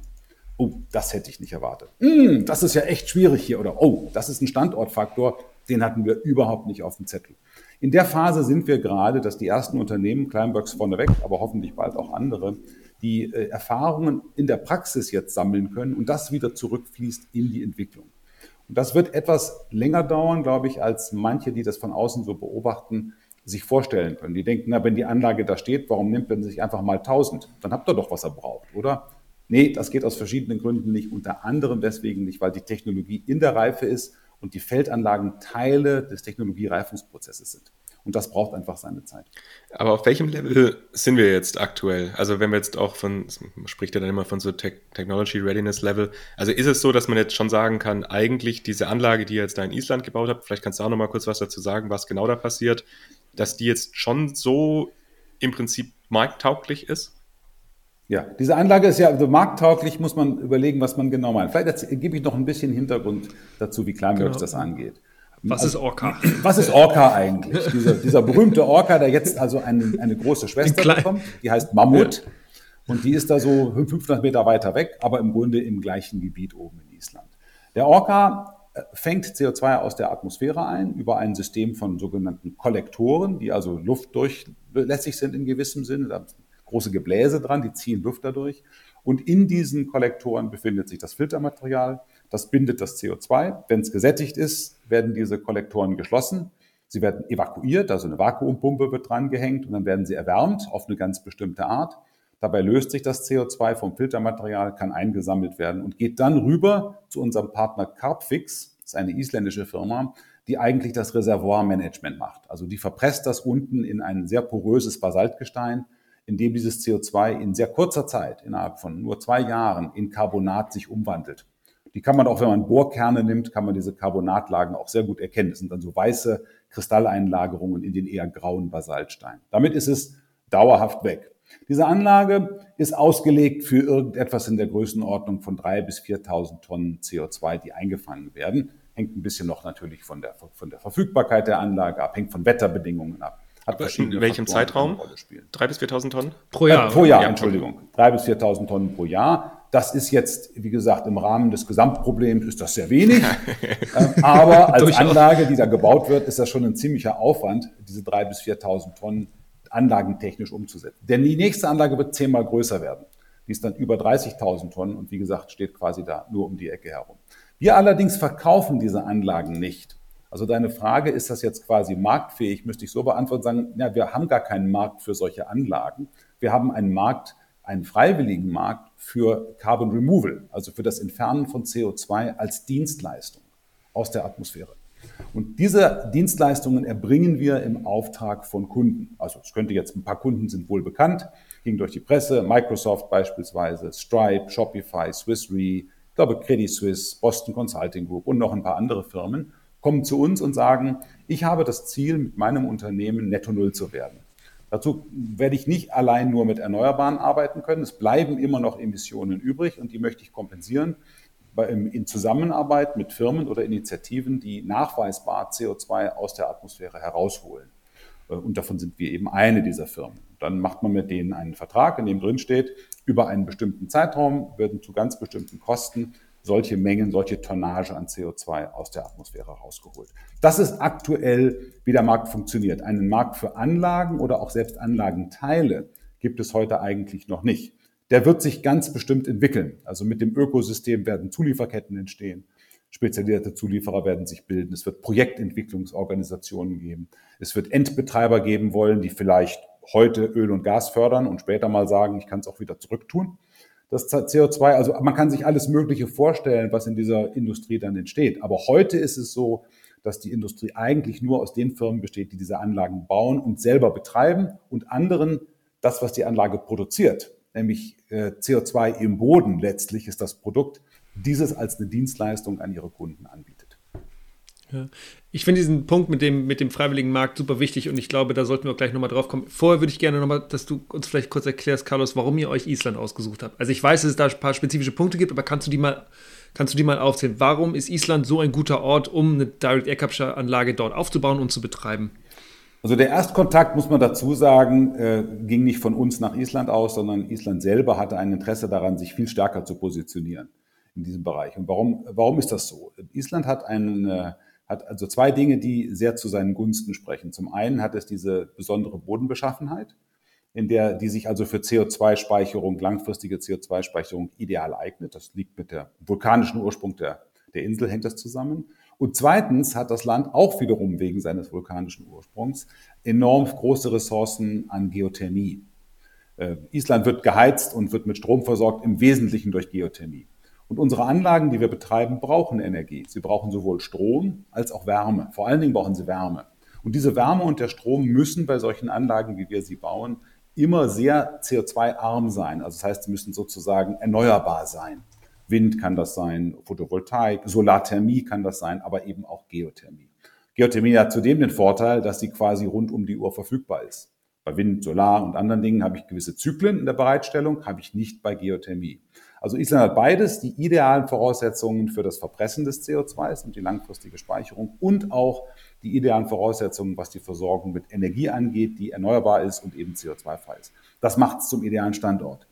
Speaker 1: oh, das hätte ich nicht erwartet. Mm, das ist ja echt schwierig hier. Oder, oh, das ist ein Standortfaktor, den hatten wir überhaupt nicht auf dem Zettel. In der Phase sind wir gerade, dass die ersten Unternehmen, Kleinbergs vorneweg, aber hoffentlich bald auch andere, die äh, Erfahrungen in der Praxis jetzt sammeln können und das wieder zurückfließt in die Entwicklung. Und das wird etwas länger dauern, glaube ich, als manche, die das von außen so beobachten, sich vorstellen können. Die denken, na, wenn die Anlage da steht, warum nimmt man sich einfach mal 1000? Dann habt ihr doch, was er braucht, oder? Nee, das geht aus verschiedenen Gründen nicht. Unter anderem deswegen nicht, weil die Technologie in der Reife ist und die Feldanlagen Teile des Technologiereifungsprozesses sind. Und das braucht einfach seine Zeit.
Speaker 3: Aber auf welchem Level sind wir jetzt aktuell? Also wenn wir jetzt auch von, man spricht ja dann immer von so Technology Readiness Level. Also ist es so, dass man jetzt schon sagen kann, eigentlich diese Anlage, die ihr jetzt da in Island gebaut habt, vielleicht kannst du auch noch mal kurz was dazu sagen, was genau da passiert, dass die jetzt schon so im Prinzip markttauglich ist?
Speaker 1: Ja, diese Anlage ist ja also markttauglich, muss man überlegen, was man genau meint. Vielleicht gebe ich noch ein bisschen Hintergrund dazu, wie Climeworks genau. das angeht.
Speaker 2: Was ist Orca?
Speaker 1: Was ist Orca eigentlich? dieser, dieser berühmte Orca, der jetzt also eine, eine große Schwester bekommt, die heißt Mammut. Und die ist da so 500 Meter weiter weg, aber im Grunde im gleichen Gebiet oben in Island. Der Orca äh, fängt CO2 aus der Atmosphäre ein über ein System von sogenannten Kollektoren, die also luftdurchlässig sind in gewissem Sinne. Da große Gebläse dran, die ziehen Luft dadurch. Und in diesen Kollektoren befindet sich das Filtermaterial. Das bindet das CO2. Wenn es gesättigt ist, werden diese Kollektoren geschlossen. Sie werden evakuiert, also eine Vakuumpumpe wird dran gehängt und dann werden sie erwärmt auf eine ganz bestimmte Art. Dabei löst sich das CO2 vom Filtermaterial, kann eingesammelt werden und geht dann rüber zu unserem Partner Carbfix. Das ist eine isländische Firma, die eigentlich das Reservoirmanagement macht. Also die verpresst das unten in ein sehr poröses Basaltgestein, in dem dieses CO2 in sehr kurzer Zeit, innerhalb von nur zwei Jahren, in Carbonat sich umwandelt. Die kann man auch, wenn man Bohrkerne nimmt, kann man diese Carbonatlagen auch sehr gut erkennen. Das sind dann so weiße Kristalleinlagerungen in den eher grauen Basaltstein. Damit ist es dauerhaft weg. Diese Anlage ist ausgelegt für irgendetwas in der Größenordnung von drei bis 4.000 Tonnen CO2, die eingefangen werden. Hängt ein bisschen noch natürlich von der, von der Verfügbarkeit der Anlage ab, hängt von Wetterbedingungen ab.
Speaker 3: Hat in welchem Faktoren, Zeitraum? Drei bis 4.000 Tonnen?
Speaker 1: Pro Jahr. Äh, pro Jahr, ja, Entschuldigung. Drei bis 4.000 Tonnen pro Jahr. Das ist jetzt, wie gesagt, im Rahmen des Gesamtproblems ist das sehr wenig. [LAUGHS] Ähm, aber als Anlage, die da gebaut wird, ist das schon ein ziemlicher Aufwand, diese drei bis 4.000 Tonnen anlagentechnisch umzusetzen. Denn die nächste Anlage wird zehnmal größer werden. Die ist dann über 30.000 Tonnen und wie gesagt, steht quasi da nur um die Ecke herum. Wir allerdings verkaufen diese Anlagen nicht. Also deine Frage, ist das jetzt quasi marktfähig, müsste ich so beantworten, sagen, ja, wir haben gar keinen Markt für solche Anlagen. Wir haben einen Markt einen freiwilligen Markt für Carbon Removal, also für das Entfernen von CO2 als Dienstleistung aus der Atmosphäre. Und diese Dienstleistungen erbringen wir im Auftrag von Kunden. Also es könnte jetzt, ein paar Kunden sind wohl bekannt, ging durch die Presse, Microsoft beispielsweise, Stripe, Shopify, Swiss Re, ich glaube Credit Suisse, Boston Consulting Group und noch ein paar andere Firmen kommen zu uns und sagen, ich habe das Ziel, mit meinem Unternehmen netto null zu werden. Dazu werde ich nicht allein nur mit Erneuerbaren arbeiten können. Es bleiben immer noch Emissionen übrig und die möchte ich kompensieren in Zusammenarbeit mit Firmen oder Initiativen, die nachweisbar CO2 aus der Atmosphäre herausholen. Äh, und davon sind wir eben eine dieser Firmen. Dann macht man mit denen einen Vertrag, in dem drin steht, über einen bestimmten Zeitraum werden zu ganz bestimmten Kosten solche Mengen, solche Tonnage an CO2 aus der Atmosphäre rausgeholt. Das ist aktuell, wie der Markt funktioniert. Einen Markt für Anlagen oder auch selbst Anlagenteile gibt es heute eigentlich noch nicht. Der wird sich ganz bestimmt entwickeln. Also mit dem Ökosystem werden Zulieferketten entstehen. Spezialisierte Zulieferer werden sich bilden. Es wird Projektentwicklungsorganisationen geben. Es wird Endbetreiber geben wollen, die vielleicht heute Öl und Gas fördern und später mal sagen, ich kann es auch wieder zurücktun das CO2, also man kann sich alles Mögliche vorstellen, was in dieser Industrie dann entsteht. Aber heute ist es so, dass die Industrie eigentlich nur aus den Firmen besteht, die diese Anlagen bauen und selber betreiben und anderen das, was die Anlage produziert, nämlich äh, CO2 im Boden letztlich ist das Produkt, dieses als eine Dienstleistung an ihre Kunden anbietet.
Speaker 2: Ja. Ich finde diesen Punkt mit dem, mit dem freiwilligen Markt super wichtig und ich glaube, da sollten wir gleich nochmal drauf kommen. Vorher würde ich gerne nochmal, dass du uns vielleicht kurz erklärst, Carlos, warum ihr euch Island ausgesucht habt. Also ich weiß, dass es da ein paar spezifische Punkte gibt, aber kannst du die mal, kannst du die mal aufzählen? Warum ist Island so ein guter Ort, um eine Direct Air Capture Anlage dort aufzubauen und zu betreiben?
Speaker 1: Also der Erstkontakt, muss man dazu sagen, äh, ging nicht von uns nach Island aus, sondern Island selber hatte ein Interesse daran, sich viel stärker zu positionieren in diesem Bereich. Und warum, warum ist das so? Island hat einen hat also zwei Dinge, die sehr zu seinen Gunsten sprechen. Zum einen hat es diese besondere Bodenbeschaffenheit, in der die sich also für CO2-Speicherung, langfristige CO2-Speicherung ideal eignet. Das liegt mit der vulkanischen Ursprung der, der Insel, hängt das zusammen. Und zweitens hat das Land auch wiederum wegen seines vulkanischen Ursprungs enorm große Ressourcen an Geothermie. Äh, Island wird geheizt und wird mit Strom versorgt, im Wesentlichen durch Geothermie. Und unsere Anlagen, die wir betreiben, brauchen Energie. Sie brauchen sowohl Strom als auch Wärme. Vor allen Dingen brauchen sie Wärme. Und diese Wärme und der Strom müssen bei solchen Anlagen, wie wir sie bauen, immer sehr CO2-arm sein. Also das heißt, sie müssen sozusagen erneuerbar sein. Wind kann das sein, Photovoltaik, Solarthermie kann das sein, aber eben auch Geothermie. Geothermie hat zudem den Vorteil, dass sie quasi rund um die Uhr verfügbar ist. Bei Wind, Solar und anderen Dingen habe ich gewisse Zyklen in der Bereitstellung, habe ich nicht bei Geothermie. Also Island hat beides, die idealen Voraussetzungen für das Verpressen des CO2s und die langfristige Speicherung und auch die idealen Voraussetzungen, was die Versorgung mit Energie angeht, die erneuerbar ist und eben CO2-frei ist. Das macht es zum idealen Standort.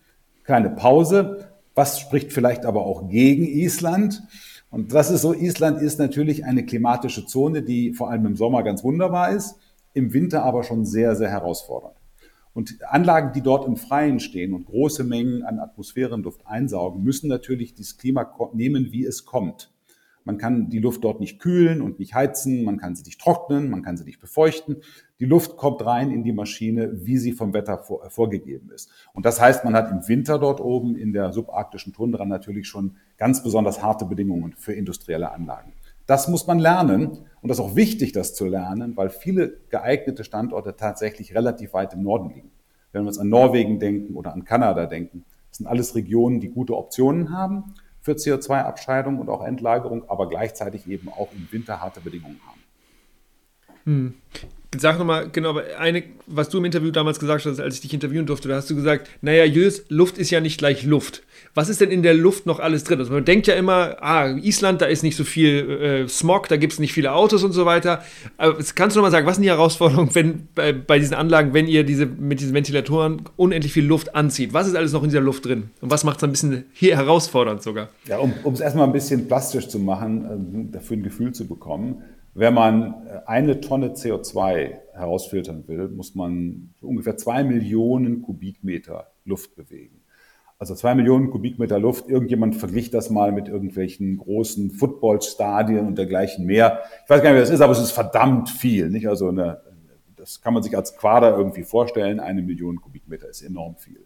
Speaker 1: Kleine Pause. Was spricht vielleicht aber auch gegen Island? Und das ist so, Island ist natürlich eine klimatische Zone, die vor allem im Sommer ganz wunderbar ist, im Winter aber schon sehr, sehr herausfordernd. Und Anlagen, die dort im Freien stehen und große Mengen an Atmosphärenluft einsaugen, müssen natürlich das Klima nehmen, wie es kommt. Man kann die Luft dort nicht kühlen und nicht heizen, man kann sie nicht trocknen, man kann sie nicht befeuchten. Die Luft kommt rein in die Maschine, wie sie vom Wetter vor, vorgegeben ist. Und das heißt, man hat im Winter dort oben in der subarktischen Tundra natürlich schon ganz besonders harte Bedingungen für industrielle Anlagen. Das muss man lernen und das ist auch wichtig, das zu lernen, weil viele geeignete Standorte tatsächlich relativ weit im Norden liegen. Wenn wir uns an Norwegen denken oder an Kanada denken, das sind alles Regionen, die gute Optionen haben für CO2-Abscheidung und auch Endlagerung, aber gleichzeitig eben auch im Winter harte Bedingungen haben.
Speaker 2: Hm. Sag nochmal, genau, eine, was du im Interview damals gesagt hast, als ich dich interviewen durfte, da hast du gesagt, naja, Julius, Luft ist ja nicht gleich Luft. Was ist denn in der Luft noch alles drin? Also man denkt ja immer, ah, Island, da ist nicht so viel äh, Smog, da gibt es nicht viele Autos und so weiter. Aber kannst du nochmal sagen, was sind die Herausforderungen wenn, bei, bei, diesen Anlagen, wenn ihr diese, mit diesen Ventilatoren unendlich viel Luft anzieht? Was ist alles noch in dieser Luft drin? Und was macht es ein bisschen hier herausfordernd sogar?
Speaker 1: Ja, um es erstmal ein bisschen plastisch zu machen, äh, dafür ein Gefühl zu bekommen wenn man eine Tonne CO2 herausfiltern will, muss man ungefähr zwei Millionen Kubikmeter Luft bewegen. Also zwei Millionen Kubikmeter Luft. Irgendjemand verglich das mal mit irgendwelchen großen Footballstadien und dergleichen mehr. Ich weiß gar nicht, wie das ist, aber es ist verdammt viel. Nicht? Also eine, das kann man sich als Quader irgendwie vorstellen. Eine Million Kubikmeter ist enorm viel.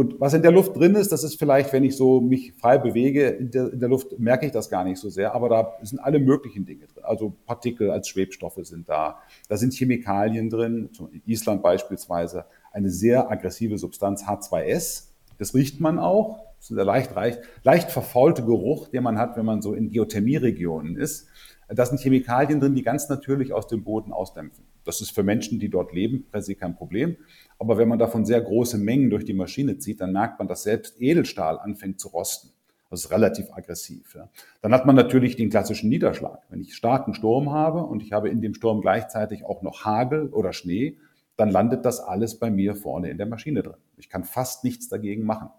Speaker 1: Und was in der Luft drin ist, das ist vielleicht, wenn ich so mich frei bewege in der, in der, Luft, merke ich das gar nicht so sehr, aber da sind alle möglichen Dinge drin. Also Partikel als Schwebstoffe sind da, da sind Chemikalien drin, in Island beispielsweise eine sehr aggressive Substanz H2S, das riecht man auch, das ist der leicht, leicht, leicht verfaulte Geruch, den man hat, wenn man so in Geothermieregionen ist. Da sind Chemikalien drin, die ganz natürlich aus dem Boden ausdämpfen. Das ist für Menschen, die dort leben, per se kein Problem. Aber wenn man davon sehr große Mengen durch die Maschine zieht, dann merkt man, dass selbst Edelstahl anfängt zu rosten. Das ist relativ aggressiv. Ja. Dann hat man natürlich den klassischen Niederschlag. Wenn ich starken Sturm habe und ich habe in dem Sturm gleichzeitig auch noch Hagel oder Schnee, dann landet das alles bei mir vorne in der Maschine drin. Ich kann fast nichts dagegen machen.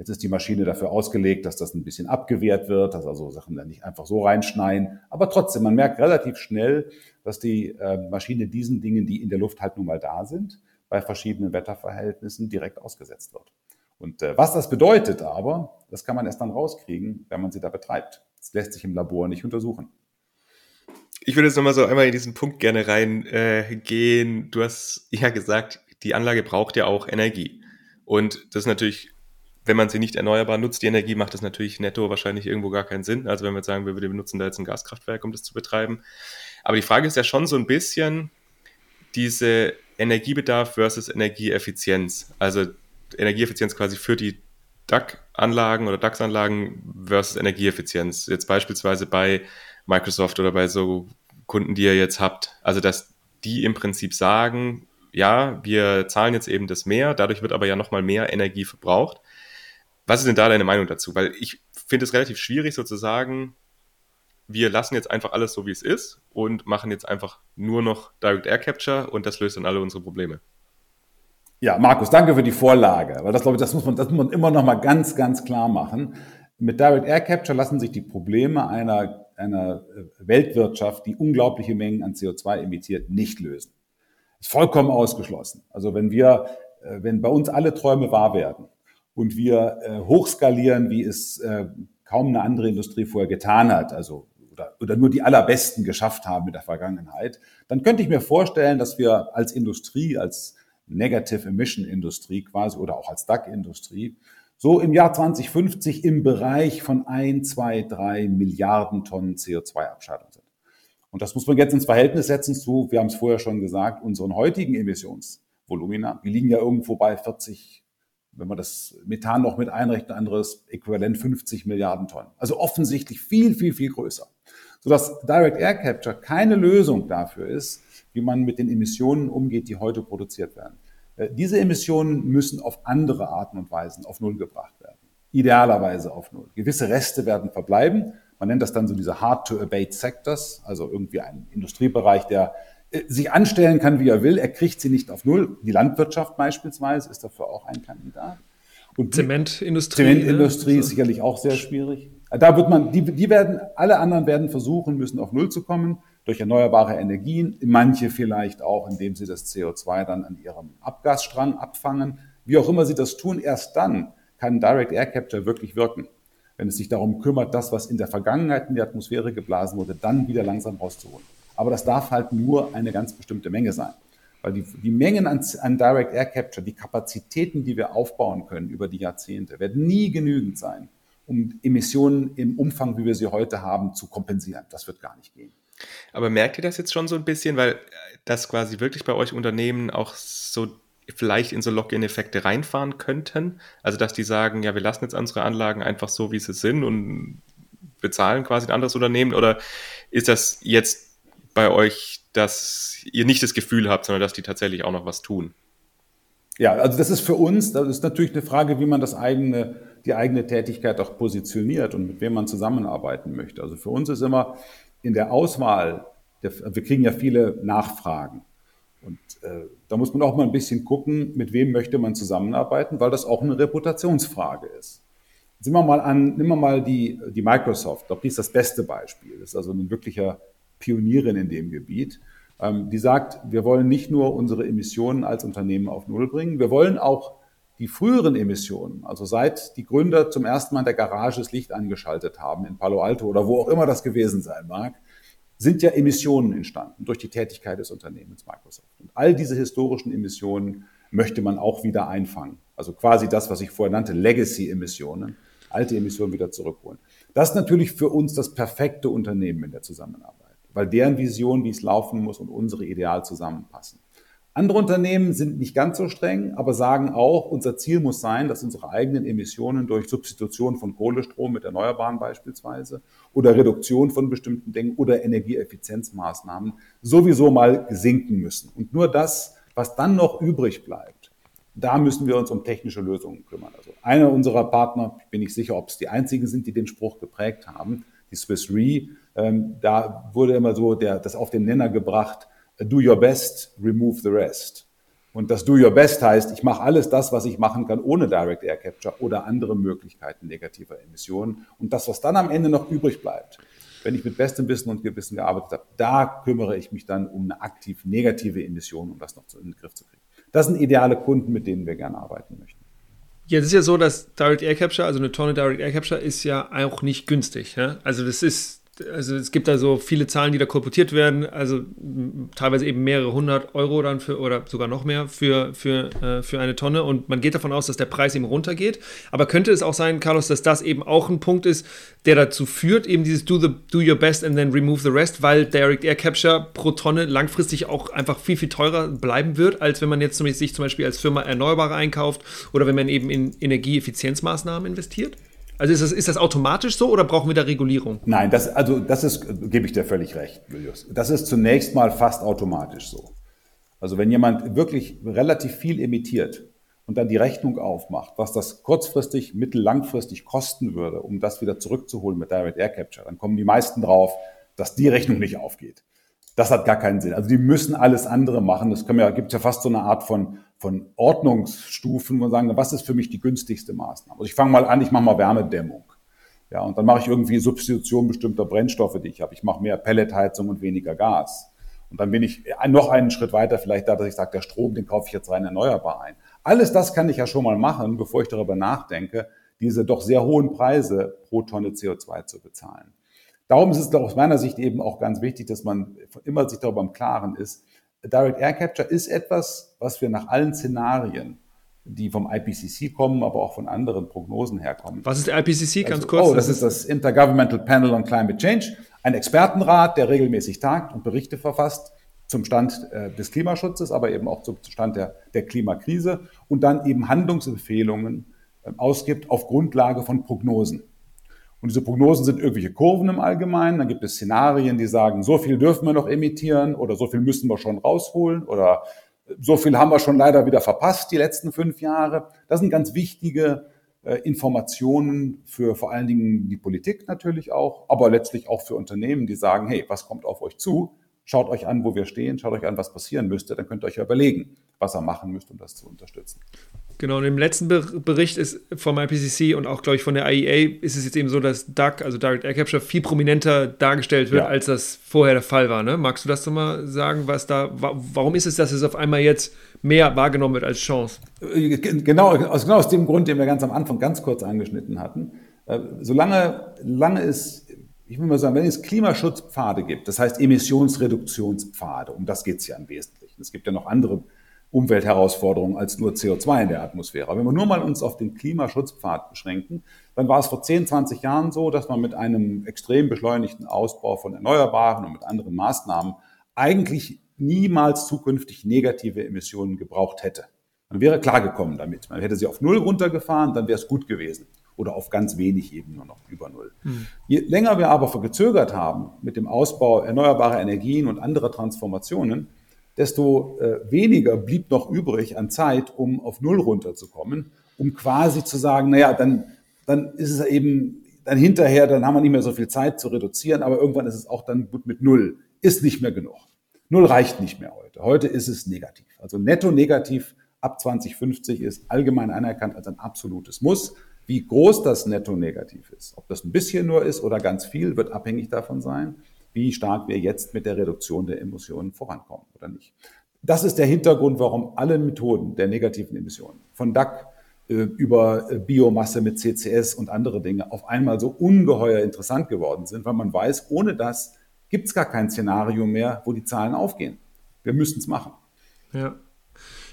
Speaker 1: Jetzt ist die Maschine dafür ausgelegt, dass das ein bisschen abgewehrt wird, dass also Sachen dann nicht einfach so reinschneien. Aber trotzdem, man merkt relativ schnell, dass die äh, Maschine diesen Dingen, die in der Luft halt nun mal da sind, bei verschiedenen Wetterverhältnissen direkt ausgesetzt wird. Und äh, was das bedeutet aber, das kann man erst dann rauskriegen, wenn man sie da betreibt. Das lässt sich im Labor nicht untersuchen.
Speaker 3: Ich würde jetzt nochmal so einmal in diesen Punkt gerne reingehen. Äh, du hast ja gesagt, die Anlage braucht ja auch Energie. Und das ist natürlich, wenn man sie nicht erneuerbar nutzt, die Energie, macht das natürlich netto wahrscheinlich irgendwo gar keinen Sinn. Also wenn wir jetzt sagen, wir benutzen da jetzt ein Gaskraftwerk, um das zu betreiben. Aber die Frage ist ja schon so ein bisschen diese Energiebedarf versus Energieeffizienz. Also Energieeffizienz quasi für die DAC-Anlagen oder DAX-Anlagen versus Energieeffizienz. Jetzt beispielsweise bei Microsoft oder bei so Kunden, die ihr jetzt habt. Also dass die im Prinzip sagen, ja, wir zahlen jetzt eben das mehr, dadurch wird aber ja nochmal mehr Energie verbraucht. Was ist denn da deine Meinung dazu? Weil ich finde es relativ schwierig sozusagen, wir lassen jetzt einfach alles so, wie es ist und machen jetzt einfach nur noch Direct Air Capture und das löst dann alle unsere Probleme.
Speaker 1: Ja, Markus, danke für die Vorlage, weil das glaube ich, das muss man, das muss man immer noch mal ganz, ganz klar machen. Mit Direct Air Capture lassen sich die Probleme einer, einer Weltwirtschaft, die unglaubliche Mengen an CO2 emittiert, nicht lösen. Ist vollkommen ausgeschlossen. Also wenn wir, äh, wenn bei uns alle Träume wahr werden und wir äh, hochskalieren, wie es äh, kaum eine andere Industrie vorher getan hat, also oder, oder nur die allerbesten geschafft haben in der Vergangenheit, dann könnte ich mir vorstellen, dass wir als Industrie, als Negative Emission Industrie quasi oder auch als DAC-Industrie so im Jahr 2050 im Bereich von ein, zwei, drei Milliarden Tonnen CO2-Abscheidung sind. Und das muss man jetzt ins Verhältnis setzen zu, wir haben es vorher schon gesagt, unseren heutigen Emissionsvolumina. Die liegen ja irgendwo bei 40, wenn man das Methan noch mit einrechnet, anderes Äquivalent 50 Milliarden Tonnen. Also offensichtlich viel, viel, viel größer. Sodass Direct Air Capture keine Lösung dafür ist, wie man mit den Emissionen umgeht, die heute produziert werden. Äh, diese Emissionen müssen auf andere Arten und Weisen auf Null gebracht werden. Idealerweise auf Null. Gewisse Reste werden verbleiben, man nennt das dann so diese Hard-to-Abate Sectors, also irgendwie ein Industriebereich, der sich anstellen kann, wie er will. Er kriegt sie nicht auf Null. Die Landwirtschaft beispielsweise ist dafür auch ein Kandidat.
Speaker 2: Und Zementindustrie.
Speaker 1: Zementindustrie ne? ist sicherlich auch sehr schwierig. Da wird man, die, die werden, alle anderen werden versuchen müssen, auf Null zu kommen durch erneuerbare Energien. Manche vielleicht auch, indem sie das CO2 dann an ihrem Abgasstrang abfangen. Wie auch immer sie das tun, erst dann kann Direct Air Capture wirklich wirken wenn es sich darum kümmert, das, was in der Vergangenheit in die Atmosphäre geblasen wurde, dann wieder langsam rauszuholen. Aber das darf halt nur eine ganz bestimmte Menge sein. Weil die, die Mengen an, an Direct Air Capture, die Kapazitäten, die wir aufbauen können über die Jahrzehnte, werden nie genügend sein, um Emissionen im Umfang, wie wir sie heute haben, zu kompensieren. Das wird gar nicht gehen.
Speaker 3: Aber merkt ihr das jetzt schon so ein bisschen, weil das quasi wirklich bei euch Unternehmen auch so vielleicht in so Login-Effekte reinfahren könnten. Also dass die sagen, ja, wir lassen jetzt unsere Anlagen einfach so, wie sie sind und bezahlen quasi ein anderes Unternehmen. Oder ist das jetzt bei euch, dass ihr nicht das Gefühl habt, sondern dass die tatsächlich auch noch was tun?
Speaker 1: Ja, also das ist für uns, das ist natürlich eine Frage, wie man das eigene, die eigene Tätigkeit auch positioniert und mit wem man zusammenarbeiten möchte. Also für uns ist immer in der Auswahl, der, wir kriegen ja viele Nachfragen. Und äh, da muss man auch mal ein bisschen gucken, mit wem möchte man zusammenarbeiten, weil das auch eine Reputationsfrage ist. Nehmen wir mal an, nehmen wir mal die, die Microsoft, doch die ist das beste Beispiel. Das ist also ein wirklicher Pionierin in dem Gebiet. Ähm, die sagt, wir wollen nicht nur unsere Emissionen als Unternehmen auf Null bringen, wir wollen auch die früheren Emissionen, also seit die Gründer zum ersten Mal in der Garage das Licht angeschaltet haben in Palo Alto oder wo auch immer das gewesen sein mag, sind ja Emissionen entstanden durch die Tätigkeit des Unternehmens Microsoft. Und all diese historischen Emissionen möchte man auch wieder einfangen. Also quasi das, was ich vorher nannte, Legacy-Emissionen, alte Emissionen wieder zurückholen. Das ist natürlich für uns das perfekte Unternehmen in der Zusammenarbeit, weil deren Vision, wie es laufen muss und unsere Ideal zusammenpassen. Andere Unternehmen sind nicht ganz so streng, aber sagen auch, unser Ziel muss sein, dass unsere eigenen Emissionen durch Substitution von Kohlestrom mit Erneuerbaren beispielsweise oder Reduktion von bestimmten Dingen oder Energieeffizienzmaßnahmen sowieso mal sinken müssen. Und nur das, was dann noch übrig bleibt, da müssen wir uns um technische Lösungen kümmern. Also einer unserer Partner, bin ich sicher, ob es die einzigen sind, die den Spruch geprägt haben, die Swiss Re, ähm, da wurde immer so der, das auf den Nenner gebracht, do your best, remove the rest. Und das do your best heißt, ich mache alles das, was ich machen kann ohne Direct Air Capture oder andere Möglichkeiten negativer Emissionen. Und das, was dann am Ende noch übrig bleibt, wenn ich mit bestem Wissen und Gewissen gearbeitet habe, da kümmere ich mich dann um eine aktiv negative Emission, um das noch in den Griff zu kriegen. Das sind ideale Kunden, mit denen wir gerne arbeiten möchten.
Speaker 2: Es ist ja so, dass Direct Air Capture, also eine Tonne Direct Air Capture, ist ja auch nicht günstig. Ja? Also das ist also es gibt da so viele Zahlen, die da kolportiert werden, also teilweise eben mehrere hundert Euro dann für oder sogar noch mehr für, für, äh, für eine Tonne und man geht davon aus, dass der Preis eben runtergeht. Aber könnte es auch sein, Carlos, dass das eben auch ein Punkt ist, der dazu führt, eben dieses do, the, do your best and then remove the rest, weil Direct Air Capture pro Tonne langfristig auch einfach viel, viel teurer bleiben wird, als wenn man jetzt sich zum Beispiel als Firma Erneuerbare einkauft oder wenn man eben in Energieeffizienzmaßnahmen investiert? Also ist das, ist das automatisch so oder brauchen wir da Regulierung?
Speaker 1: Nein, das, also das ist, gebe ich dir völlig recht, Julius. Das ist zunächst mal fast automatisch so. Also wenn jemand wirklich relativ viel emittiert und dann die Rechnung aufmacht, was das kurzfristig, mittellangfristig kosten würde, um das wieder zurückzuholen mit Direct Air Capture, dann kommen die meisten drauf, dass die Rechnung nicht aufgeht. Das hat gar keinen Sinn. Also die müssen alles andere machen. Es ja, gibt ja fast so eine Art von, von Ordnungsstufen, man sagen, was ist für mich die günstigste Maßnahme? Also ich fange mal an, ich mache mal Wärmedämmung. Ja, und dann mache ich irgendwie Substitution bestimmter Brennstoffe, die ich habe. Ich mache mehr Pelletheizung und weniger Gas. Und dann bin ich noch einen Schritt weiter vielleicht da, dass ich sage, der Strom, den kaufe ich jetzt rein erneuerbar ein. Alles das kann ich ja schon mal machen, bevor ich darüber nachdenke, diese doch sehr hohen Preise pro Tonne CO2 zu bezahlen. Darum ist es aus meiner Sicht eben auch ganz wichtig, dass man immer sich darüber im Klaren ist. Direct Air Capture ist etwas, was wir nach allen Szenarien die vom IPCC kommen, aber auch von anderen Prognosen herkommen.
Speaker 2: Was ist der IPCC, ganz
Speaker 1: also,
Speaker 2: kurz?
Speaker 1: Oh, das, ist das Intergovernmental Panel on Climate Change, ein Expertenrat, der regelmäßig tagt und Berichte verfasst zum Stand äh, des Klimaschutzes, aber eben auch zum Stand der, der Klimakrise und dann eben Handlungsempfehlungen äh, ausgibt auf Grundlage von Prognosen. Und diese Prognosen sind irgendwelche Kurven im Allgemeinen. Dann gibt es Szenarien, die sagen, so viel dürfen wir noch emittieren oder so viel müssen wir schon rausholen oder so viel haben wir schon leider wieder verpasst die letzten fünf Jahre. Das sind ganz wichtige äh, Informationen für vor allen Dingen die Politik natürlich auch, aber letztlich auch für Unternehmen, die sagen, hey, was kommt auf euch zu? Schaut euch an, wo wir stehen, schaut euch an, was passieren müsste, dann könnt ihr euch überlegen, was ihr machen müsst, um das zu unterstützen.
Speaker 2: Genau, und im letzten Bericht ist vom IPCC und auch, glaube ich, von der IEA ist es jetzt eben so, dass DAC, also Direct Air Capture, viel prominenter dargestellt wird, ja. als das vorher der Fall war. Ne? Magst du das nochmal sagen, was da, warum ist es, dass es auf einmal jetzt mehr wahrgenommen wird als Chance?
Speaker 1: Äh, genau, aus, genau aus dem Grund, den wir ganz am Anfang ganz kurz angeschnitten hatten. Äh, solange lange es, ich will mal sagen, wenn es Klimaschutzpfade gibt, das heißt Emissionsreduktionspfade, um das geht es ja im Wesentlichen. Es gibt ja noch andere Umweltherausforderungen als nur CO2 in der Atmosphäre. wenn wir nur mal uns auf den Klimaschutzpfad beschränken, dann war es vor 10, 20 Jahren so, dass man mit einem extrem beschleunigten Ausbau von Erneuerbaren und mit anderen Maßnahmen eigentlich niemals zukünftig negative Emissionen gebraucht hätte. Man wäre klargekommen damit. Man hätte sie auf Null runtergefahren, dann wäre es gut gewesen. Oder auf ganz wenig eben nur noch über Null. Hm. Je länger wir aber gezögert haben mit dem Ausbau erneuerbarer Energien und anderer Transformationen, desto äh, weniger blieb noch übrig an Zeit, um auf Null runterzukommen, um quasi zu sagen, naja, dann, dann ist es eben, dann hinterher, dann haben wir nicht mehr so viel Zeit zu reduzieren, aber irgendwann ist es auch dann gut mit Null. Ist nicht mehr genug. Null reicht nicht mehr heute. Heute ist es negativ. Also netto negativ ab 2050 ist allgemein anerkannt als ein absolutes Muss. Wie groß das netto negativ ist, ob das ein bisschen nur ist oder ganz viel, wird abhängig davon sein wie stark wir jetzt mit der Reduktion der Emissionen vorankommen oder nicht. Das ist der Hintergrund, warum alle Methoden der negativen Emissionen von DAC äh, über äh, Biomasse mit CCS und andere Dinge auf einmal so ungeheuer interessant geworden sind, weil man weiß, ohne das gibt es gar kein Szenario mehr, wo die Zahlen aufgehen. Wir müssen es machen.
Speaker 2: Ja.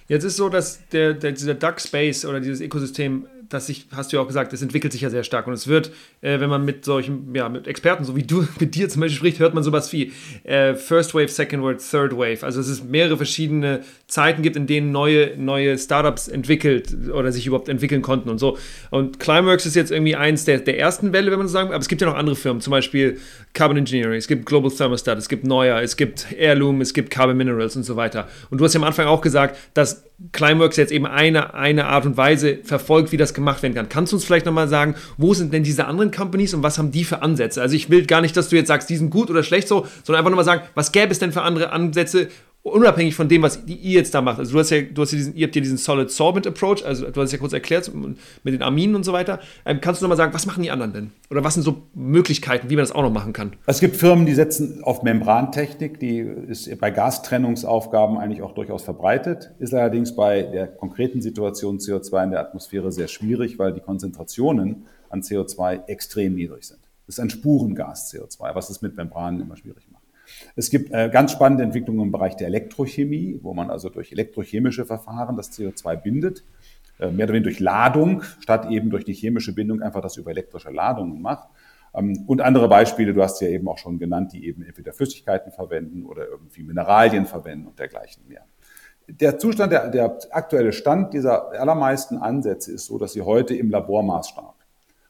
Speaker 2: Jetzt ist so, dass der, der, dieser Duck Space oder dieses Ökosystem das sich, hast du ja auch gesagt, es entwickelt sich ja sehr stark. Und es wird, äh, wenn man mit solchen, ja, mit Experten, so wie du [LAUGHS] mit dir zum Beispiel spricht, hört man sowas wie äh, First Wave, Second Wave, Third Wave. Also es ist mehrere verschiedene Zeiten gibt, in denen neue, neue Startups entwickelt oder sich überhaupt entwickeln konnten und so. Und Climeworks ist jetzt irgendwie eins der, der ersten Welle, wenn man so sagen aber es gibt ja noch andere Firmen, zum Beispiel Carbon Engineering, es gibt Global Thermostat, es gibt Neuer, es gibt Heirloom, es gibt Carbon Minerals und so weiter. Und du hast ja am Anfang auch gesagt, dass Climeworks jetzt eben eine, eine Art und Weise verfolgt, wie das gemacht werden kann. Kannst du uns vielleicht nochmal sagen, wo sind denn diese anderen Companies und was haben die für Ansätze? Also ich will gar nicht, dass du jetzt sagst, die sind gut oder schlecht so, sondern einfach nochmal sagen, was gäbe es denn für andere Ansätze, unabhängig von dem, was ihr jetzt da macht. Also du hast ja, du hast ja diesen, ihr habt ja diesen Solid Solvent Approach, also du hast ja kurz erklärt mit den Aminen und so weiter. Ähm, kannst du nochmal sagen, was machen die anderen denn? Oder was sind so Möglichkeiten, wie man das auch noch machen kann?
Speaker 1: Es gibt Firmen, die setzen auf Membrantechnik, die ist bei Gastrennungsaufgaben eigentlich auch durchaus verbreitet, ist allerdings bei der konkreten Situation CO2 in der Atmosphäre sehr schwierig, weil die Konzentrationen an CO2 extrem niedrig sind. Das ist ein Spurengas CO2, was es mit Membranen immer schwierig. Es gibt äh, ganz spannende Entwicklungen im Bereich der Elektrochemie, wo man also durch elektrochemische Verfahren das CO2 bindet, äh, mehr oder weniger durch Ladung, statt eben durch die chemische Bindung einfach das über elektrische Ladungen macht. Ähm, und andere Beispiele, du hast ja eben auch schon genannt, die eben entweder Flüssigkeiten verwenden oder irgendwie Mineralien verwenden und dergleichen mehr. Der Zustand, der, der aktuelle Stand dieser allermeisten Ansätze ist so, dass sie heute im Labormaßstab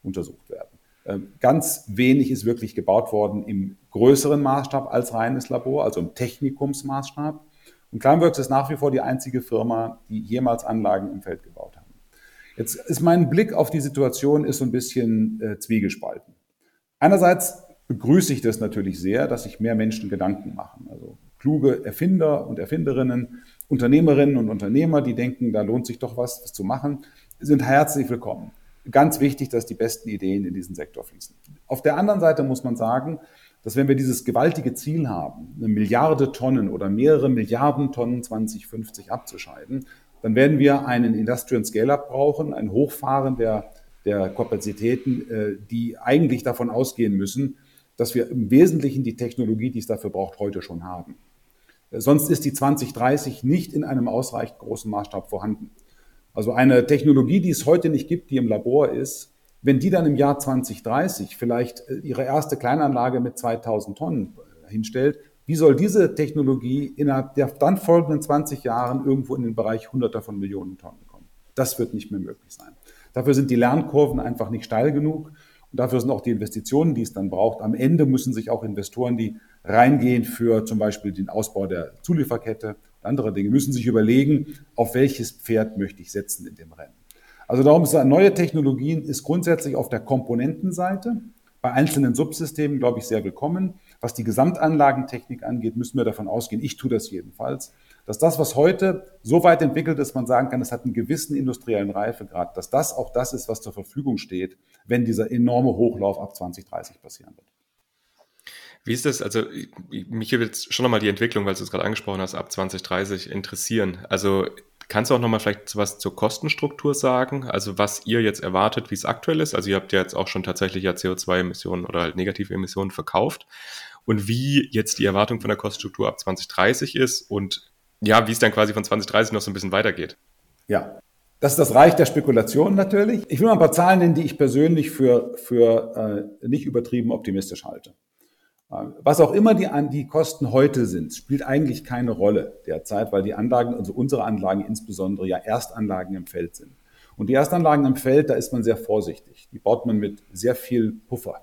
Speaker 1: untersucht werden. Ähm, ganz wenig ist wirklich gebaut worden im größeren Maßstab als reines Labor, also im Technikumsmaßstab. Und Climeworks ist nach wie vor die einzige Firma, die jemals Anlagen im Feld gebaut haben. Jetzt ist mein Blick auf die Situation ist so ein bisschen äh, zwiegespalten. Einerseits begrüße ich das natürlich sehr, dass sich mehr Menschen Gedanken machen. Also kluge Erfinder und Erfinderinnen, Unternehmerinnen und Unternehmer, die denken, da lohnt sich doch was, was zu machen, sind herzlich willkommen ganz wichtig, dass die besten Ideen in diesen Sektor fließen. Auf der anderen Seite muss man sagen, dass wenn wir dieses gewaltige Ziel haben, eine Milliarde Tonnen oder mehrere Milliarden Tonnen 2050 abzuscheiden, dann werden wir einen Industrial Scale-Up brauchen, ein Hochfahren der, der Kapazitäten, äh, die eigentlich davon ausgehen müssen, dass wir im Wesentlichen die Technologie, die es dafür braucht, heute schon haben. Sonst ist die 2030 nicht in einem ausreichend großen Maßstab vorhanden. Also eine Technologie, die es heute nicht gibt, die im Labor ist, wenn die dann im Jahr 2030 vielleicht äh, ihre erste Kleinanlage mit 2000 Tonnen äh, hinstellt, wie soll diese Technologie innerhalb der dann folgenden 20 Jahren irgendwo in den Bereich Hunderter von Millionen Tonnen kommen? Das wird nicht mehr möglich sein. Dafür sind die Lernkurven einfach nicht steil genug. Und dafür sind auch die Investitionen, die es dann braucht. Am Ende müssen sich auch Investoren, die reingehen für zum Beispiel den Ausbau der Zulieferkette andere Dinge, müssen sich überlegen, auf welches Pferd möchte ich setzen in dem Rennen. Also darum ist neue Technologien ist grundsätzlich auf der Komponentenseite bei einzelnen Subsystemen, glaube ich, sehr willkommen. Was die Gesamtanlagentechnik angeht, müssen wir davon ausgehen, ich tue das jedenfalls, dass das, was heute so weit entwickelt ist, man sagen kann, es hat einen gewissen industriellen Reifegrad, dass das auch das ist, was zur Verfügung steht, wenn dieser enorme Hochlauf ab 2030 passieren wird.
Speaker 3: Wie ist das? Also, mich würde jetzt schon nochmal die Entwicklung, weil du es gerade angesprochen hast, ab 2030 interessieren. Also, kannst du auch nochmal vielleicht was zur Kostenstruktur sagen? Also, was ihr jetzt erwartet, wie es aktuell ist? Also, ihr habt ja jetzt auch schon tatsächlich ja CO2-Emissionen oder halt negative Emissionen verkauft. Und wie jetzt die Erwartung von der Kostenstruktur ab 2030 ist und ja, wie es dann quasi von 2030 noch so ein bisschen weitergeht.
Speaker 1: Ja, das ist das Reich der Spekulation natürlich. Ich will mal ein paar Zahlen nennen, die ich persönlich für, für äh, nicht übertrieben optimistisch halte. Was auch immer die, die Kosten heute sind, spielt eigentlich keine Rolle derzeit, weil die Anlagen, also unsere Anlagen insbesondere ja Erstanlagen im Feld sind. Und die Erstanlagen im Feld, da ist man sehr vorsichtig. Die baut man mit sehr viel Puffer.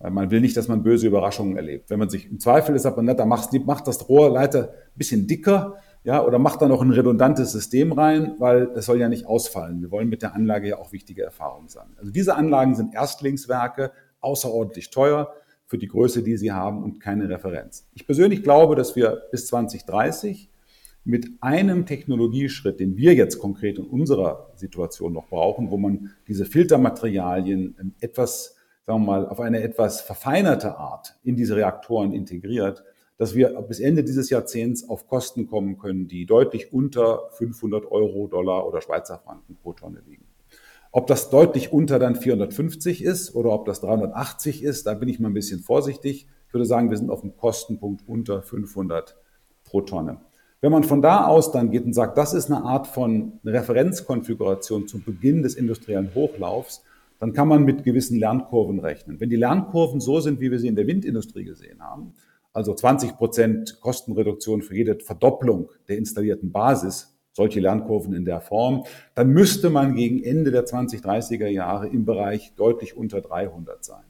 Speaker 1: Man will nicht, dass man böse Überraschungen erlebt. Wenn man sich im Zweifel ist, aber netter, macht, macht das Rohrleiter ein bisschen dicker, ja, oder macht da noch ein redundantes System rein, weil das soll ja nicht ausfallen. Wir wollen mit der Anlage ja auch wichtige Erfahrungen sammeln. Also diese Anlagen sind Erstlingswerke, außerordentlich teuer für die Größe, die sie haben und keine Referenz. Ich persönlich glaube, dass wir bis 2030 mit einem Technologieschritt, den wir jetzt konkret in unserer Situation noch brauchen, wo man diese Filtermaterialien etwas sagen wir mal, auf eine etwas verfeinerte Art in diese Reaktoren integriert, dass wir bis Ende dieses Jahrzehnts auf Kosten kommen können, die deutlich unter 500 Euro, Dollar oder Schweizer Franken pro Tonne liegen. Ob das deutlich unter dann 450 ist oder ob das 380 ist, da bin ich mal ein bisschen vorsichtig. Ich würde sagen, wir sind auf dem Kostenpunkt unter 500 pro Tonne. Wenn man von da aus dann geht und sagt, das ist eine Art von Referenzkonfiguration zum Beginn des industriellen Hochlaufs, dann kann man mit gewissen Lernkurven rechnen. Wenn die Lernkurven so sind, wie wir sie in der Windindustrie gesehen haben, also 20 Prozent Kostenreduktion für jede Verdopplung der installierten Basis, solche Lernkurven in der Form, dann müsste man gegen Ende der 2030er Jahre im Bereich deutlich unter 300 sein.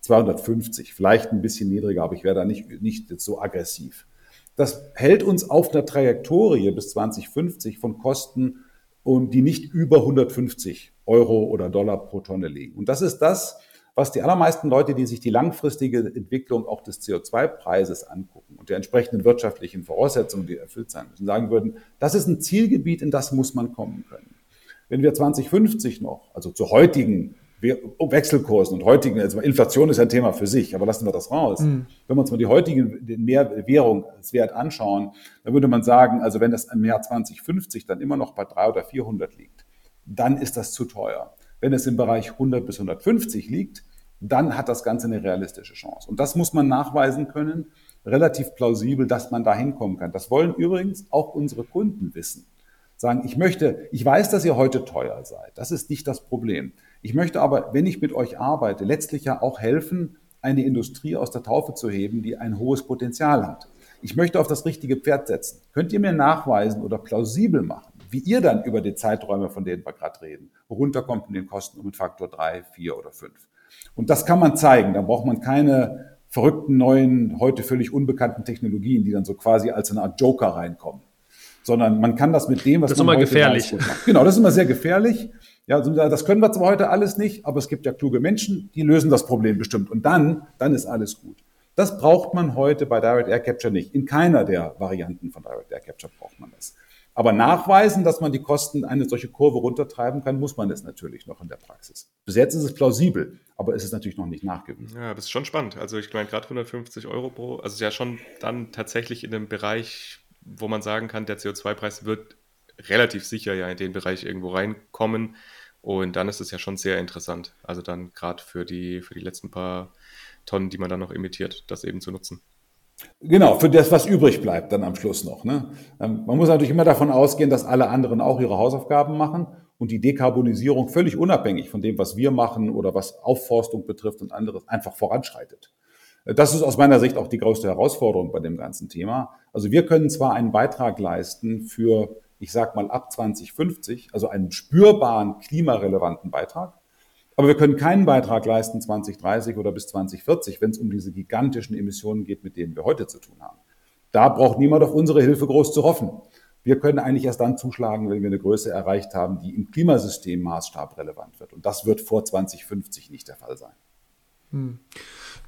Speaker 1: 250, vielleicht ein bisschen niedriger, aber ich wäre da nicht, nicht so aggressiv. Das hält uns auf einer Trajektorie bis 2050 von Kosten, die nicht über 150 Euro oder Dollar pro Tonne liegen. Und das ist das, was die allermeisten Leute, die sich die langfristige Entwicklung auch des CO2-Preises angucken und der entsprechenden wirtschaftlichen Voraussetzungen, die erfüllt sein müssen, sagen würden, das ist ein Zielgebiet, in das muss man kommen können. Wenn wir 2050 noch, also zu heutigen Wechselkursen und heutigen, also Inflation ist ein Thema für sich, aber lassen wir das raus. Mhm. Wenn wir uns mal die heutige Währung als Wert anschauen, dann würde man sagen, also wenn das im Jahr 2050 dann immer noch bei 300 oder 400 liegt, dann ist das zu teuer. Wenn es im Bereich 100 bis 150 liegt, dann hat das Ganze eine realistische Chance. Und das muss man nachweisen können, relativ plausibel, dass man da hinkommen kann. Das wollen übrigens auch unsere Kunden wissen. Sagen, ich möchte, ich weiß, dass ihr heute teuer seid. Das ist nicht das Problem. Ich möchte aber, wenn ich mit euch arbeite, letztlich ja auch helfen, eine Industrie aus der Taufe zu heben, die ein hohes Potenzial hat. Ich möchte auf das richtige Pferd setzen. Könnt ihr mir nachweisen oder plausibel machen, wie ihr dann über die Zeiträume, von denen wir gerade reden, runterkommt in den Kosten um einen Faktor drei, vier oder fünf? Und das kann man zeigen. Da braucht man keine verrückten neuen, heute völlig unbekannten Technologien, die dann so quasi als eine Art Joker reinkommen. Sondern man kann das mit dem, was
Speaker 2: das man heute gefährlich. Macht.
Speaker 1: Genau, das ist immer sehr gefährlich. Ja, das können wir zwar heute alles nicht, aber es gibt ja kluge Menschen, die lösen das Problem bestimmt. Und dann, dann ist alles gut. Das braucht man heute bei Direct Air Capture nicht. In keiner der Varianten von Direct Air Capture braucht man das. Aber nachweisen, dass man die Kosten eine solche Kurve runtertreiben kann, muss man es natürlich noch in der Praxis. Bis jetzt ist es plausibel, aber es ist natürlich noch nicht nachgewiesen.
Speaker 3: Ja, das ist schon spannend. Also ich meine, gerade 150 Euro pro, also ist ja schon dann tatsächlich in einem Bereich, wo man sagen kann, der CO2-Preis wird relativ sicher ja in den Bereich irgendwo reinkommen. Und dann ist es ja schon sehr interessant. Also dann gerade für die, für die letzten paar Tonnen, die man dann noch emittiert, das eben zu nutzen.
Speaker 1: Genau, für das, was übrig bleibt dann am Schluss noch. Ne? Ähm, man muss natürlich immer davon ausgehen, dass alle anderen auch ihre Hausaufgaben machen und die Dekarbonisierung völlig unabhängig von dem, was wir machen oder was Aufforstung betrifft und anderes, einfach voranschreitet. Das ist aus meiner Sicht auch die größte Herausforderung bei dem ganzen Thema. Also wir können zwar einen Beitrag leisten für, ich sag mal, ab 2050, also einen spürbaren klimarelevanten Beitrag, aber wir können keinen Beitrag leisten 2030 oder bis 2040, wenn es um diese gigantischen Emissionen geht, mit denen wir heute zu tun haben. Da braucht niemand auf unsere Hilfe groß zu hoffen. Wir können eigentlich erst dann zuschlagen, wenn wir eine Größe erreicht haben, die im Klimasystemmaßstab relevant wird. Und das wird vor 2050 nicht der Fall sein.
Speaker 2: Hm.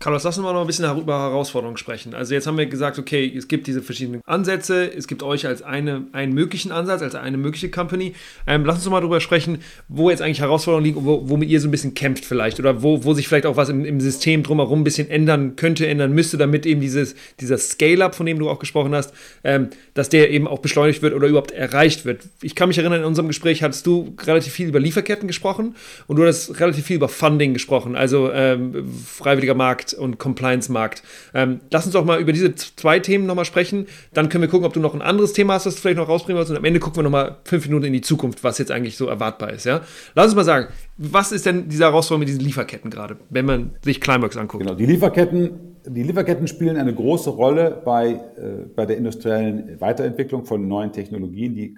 Speaker 2: Carlos, lass uns mal noch ein bisschen über Herausforderungen sprechen. Also jetzt haben wir gesagt, okay, es gibt diese verschiedenen Ansätze, es gibt euch als eine, einen möglichen Ansatz, als eine mögliche Company. Ähm, lass uns mal darüber sprechen, wo jetzt eigentlich Herausforderungen liegen und wo, womit ihr so ein bisschen kämpft vielleicht oder wo, wo sich vielleicht auch was im, im System drumherum ein bisschen ändern könnte, ändern müsste, damit eben dieses, dieser Scale-Up, von dem du auch gesprochen hast, ähm, dass der eben auch beschleunigt wird oder überhaupt erreicht wird. Ich kann mich erinnern, in unserem Gespräch hattest du relativ viel über Lieferketten gesprochen und du hast relativ viel über Funding gesprochen, also ähm, freiwilliger Markt, und Compliance-Markt. Ähm, lass uns doch mal über diese zwei Themen nochmal sprechen. Dann können wir gucken, ob du noch ein anderes Thema hast, das du vielleicht noch rausbringen willst. Und am Ende gucken wir nochmal fünf Minuten in die Zukunft, was jetzt eigentlich so erwartbar ist. Ja? Lass uns mal sagen, was ist denn diese Herausforderung mit diesen Lieferketten gerade, wenn man sich Climeworks anguckt?
Speaker 1: Genau, die Lieferketten, die Lieferketten spielen eine große Rolle bei, äh, bei der industriellen Weiterentwicklung von neuen Technologien, die,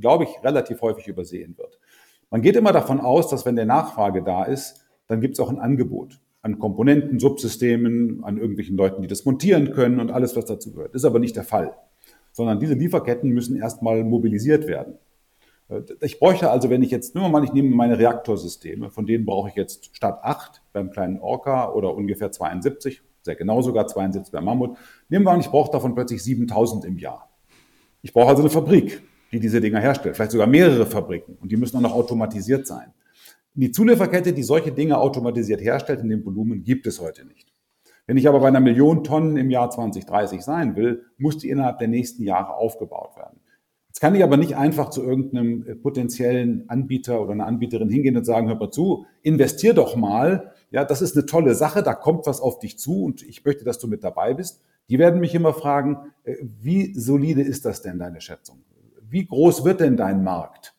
Speaker 1: glaube ich, relativ häufig übersehen wird. Man geht immer davon aus, dass wenn der Nachfrage da ist, dann gibt es auch ein Angebot an Komponenten, Subsystemen, an irgendwelchen Leuten, die das montieren können und alles, was dazu gehört. Das ist aber nicht der Fall, sondern diese Lieferketten müssen erstmal mobilisiert werden. Äh, ich bräuchte also, wenn ich jetzt, nehmen wir mal, ich nehme meine Reaktorsysteme, von denen brauche ich jetzt statt 8 beim kleinen Orca oder ungefähr 72, sehr genau sogar 72 beim Mammut, nehmen wir an, ich brauche davon plötzlich 7000 im Jahr. Ich brauche also eine Fabrik, die diese Dinger herstellt, vielleicht sogar mehrere Fabriken und die müssen auch noch automatisiert sein. Die Zulieferkette, die solche Dinge automatisiert herstellt, in dem Volumen gibt es heute nicht. Wenn ich aber bei einer Million Tonnen im Jahr 2030 sein will, muss die innerhalb der nächsten Jahre aufgebaut werden. Jetzt kann ich aber nicht einfach zu irgendeinem äh, potenziellen Anbieter oder einer Anbieterin hingehen und sagen, hör mal zu, investier doch mal. Ja, das ist eine tolle Sache, da kommt was auf dich zu und ich möchte, dass du mit dabei bist. Die werden mich immer fragen, äh, wie solide ist das denn, deine Schätzung? Wie groß wird denn dein Markt?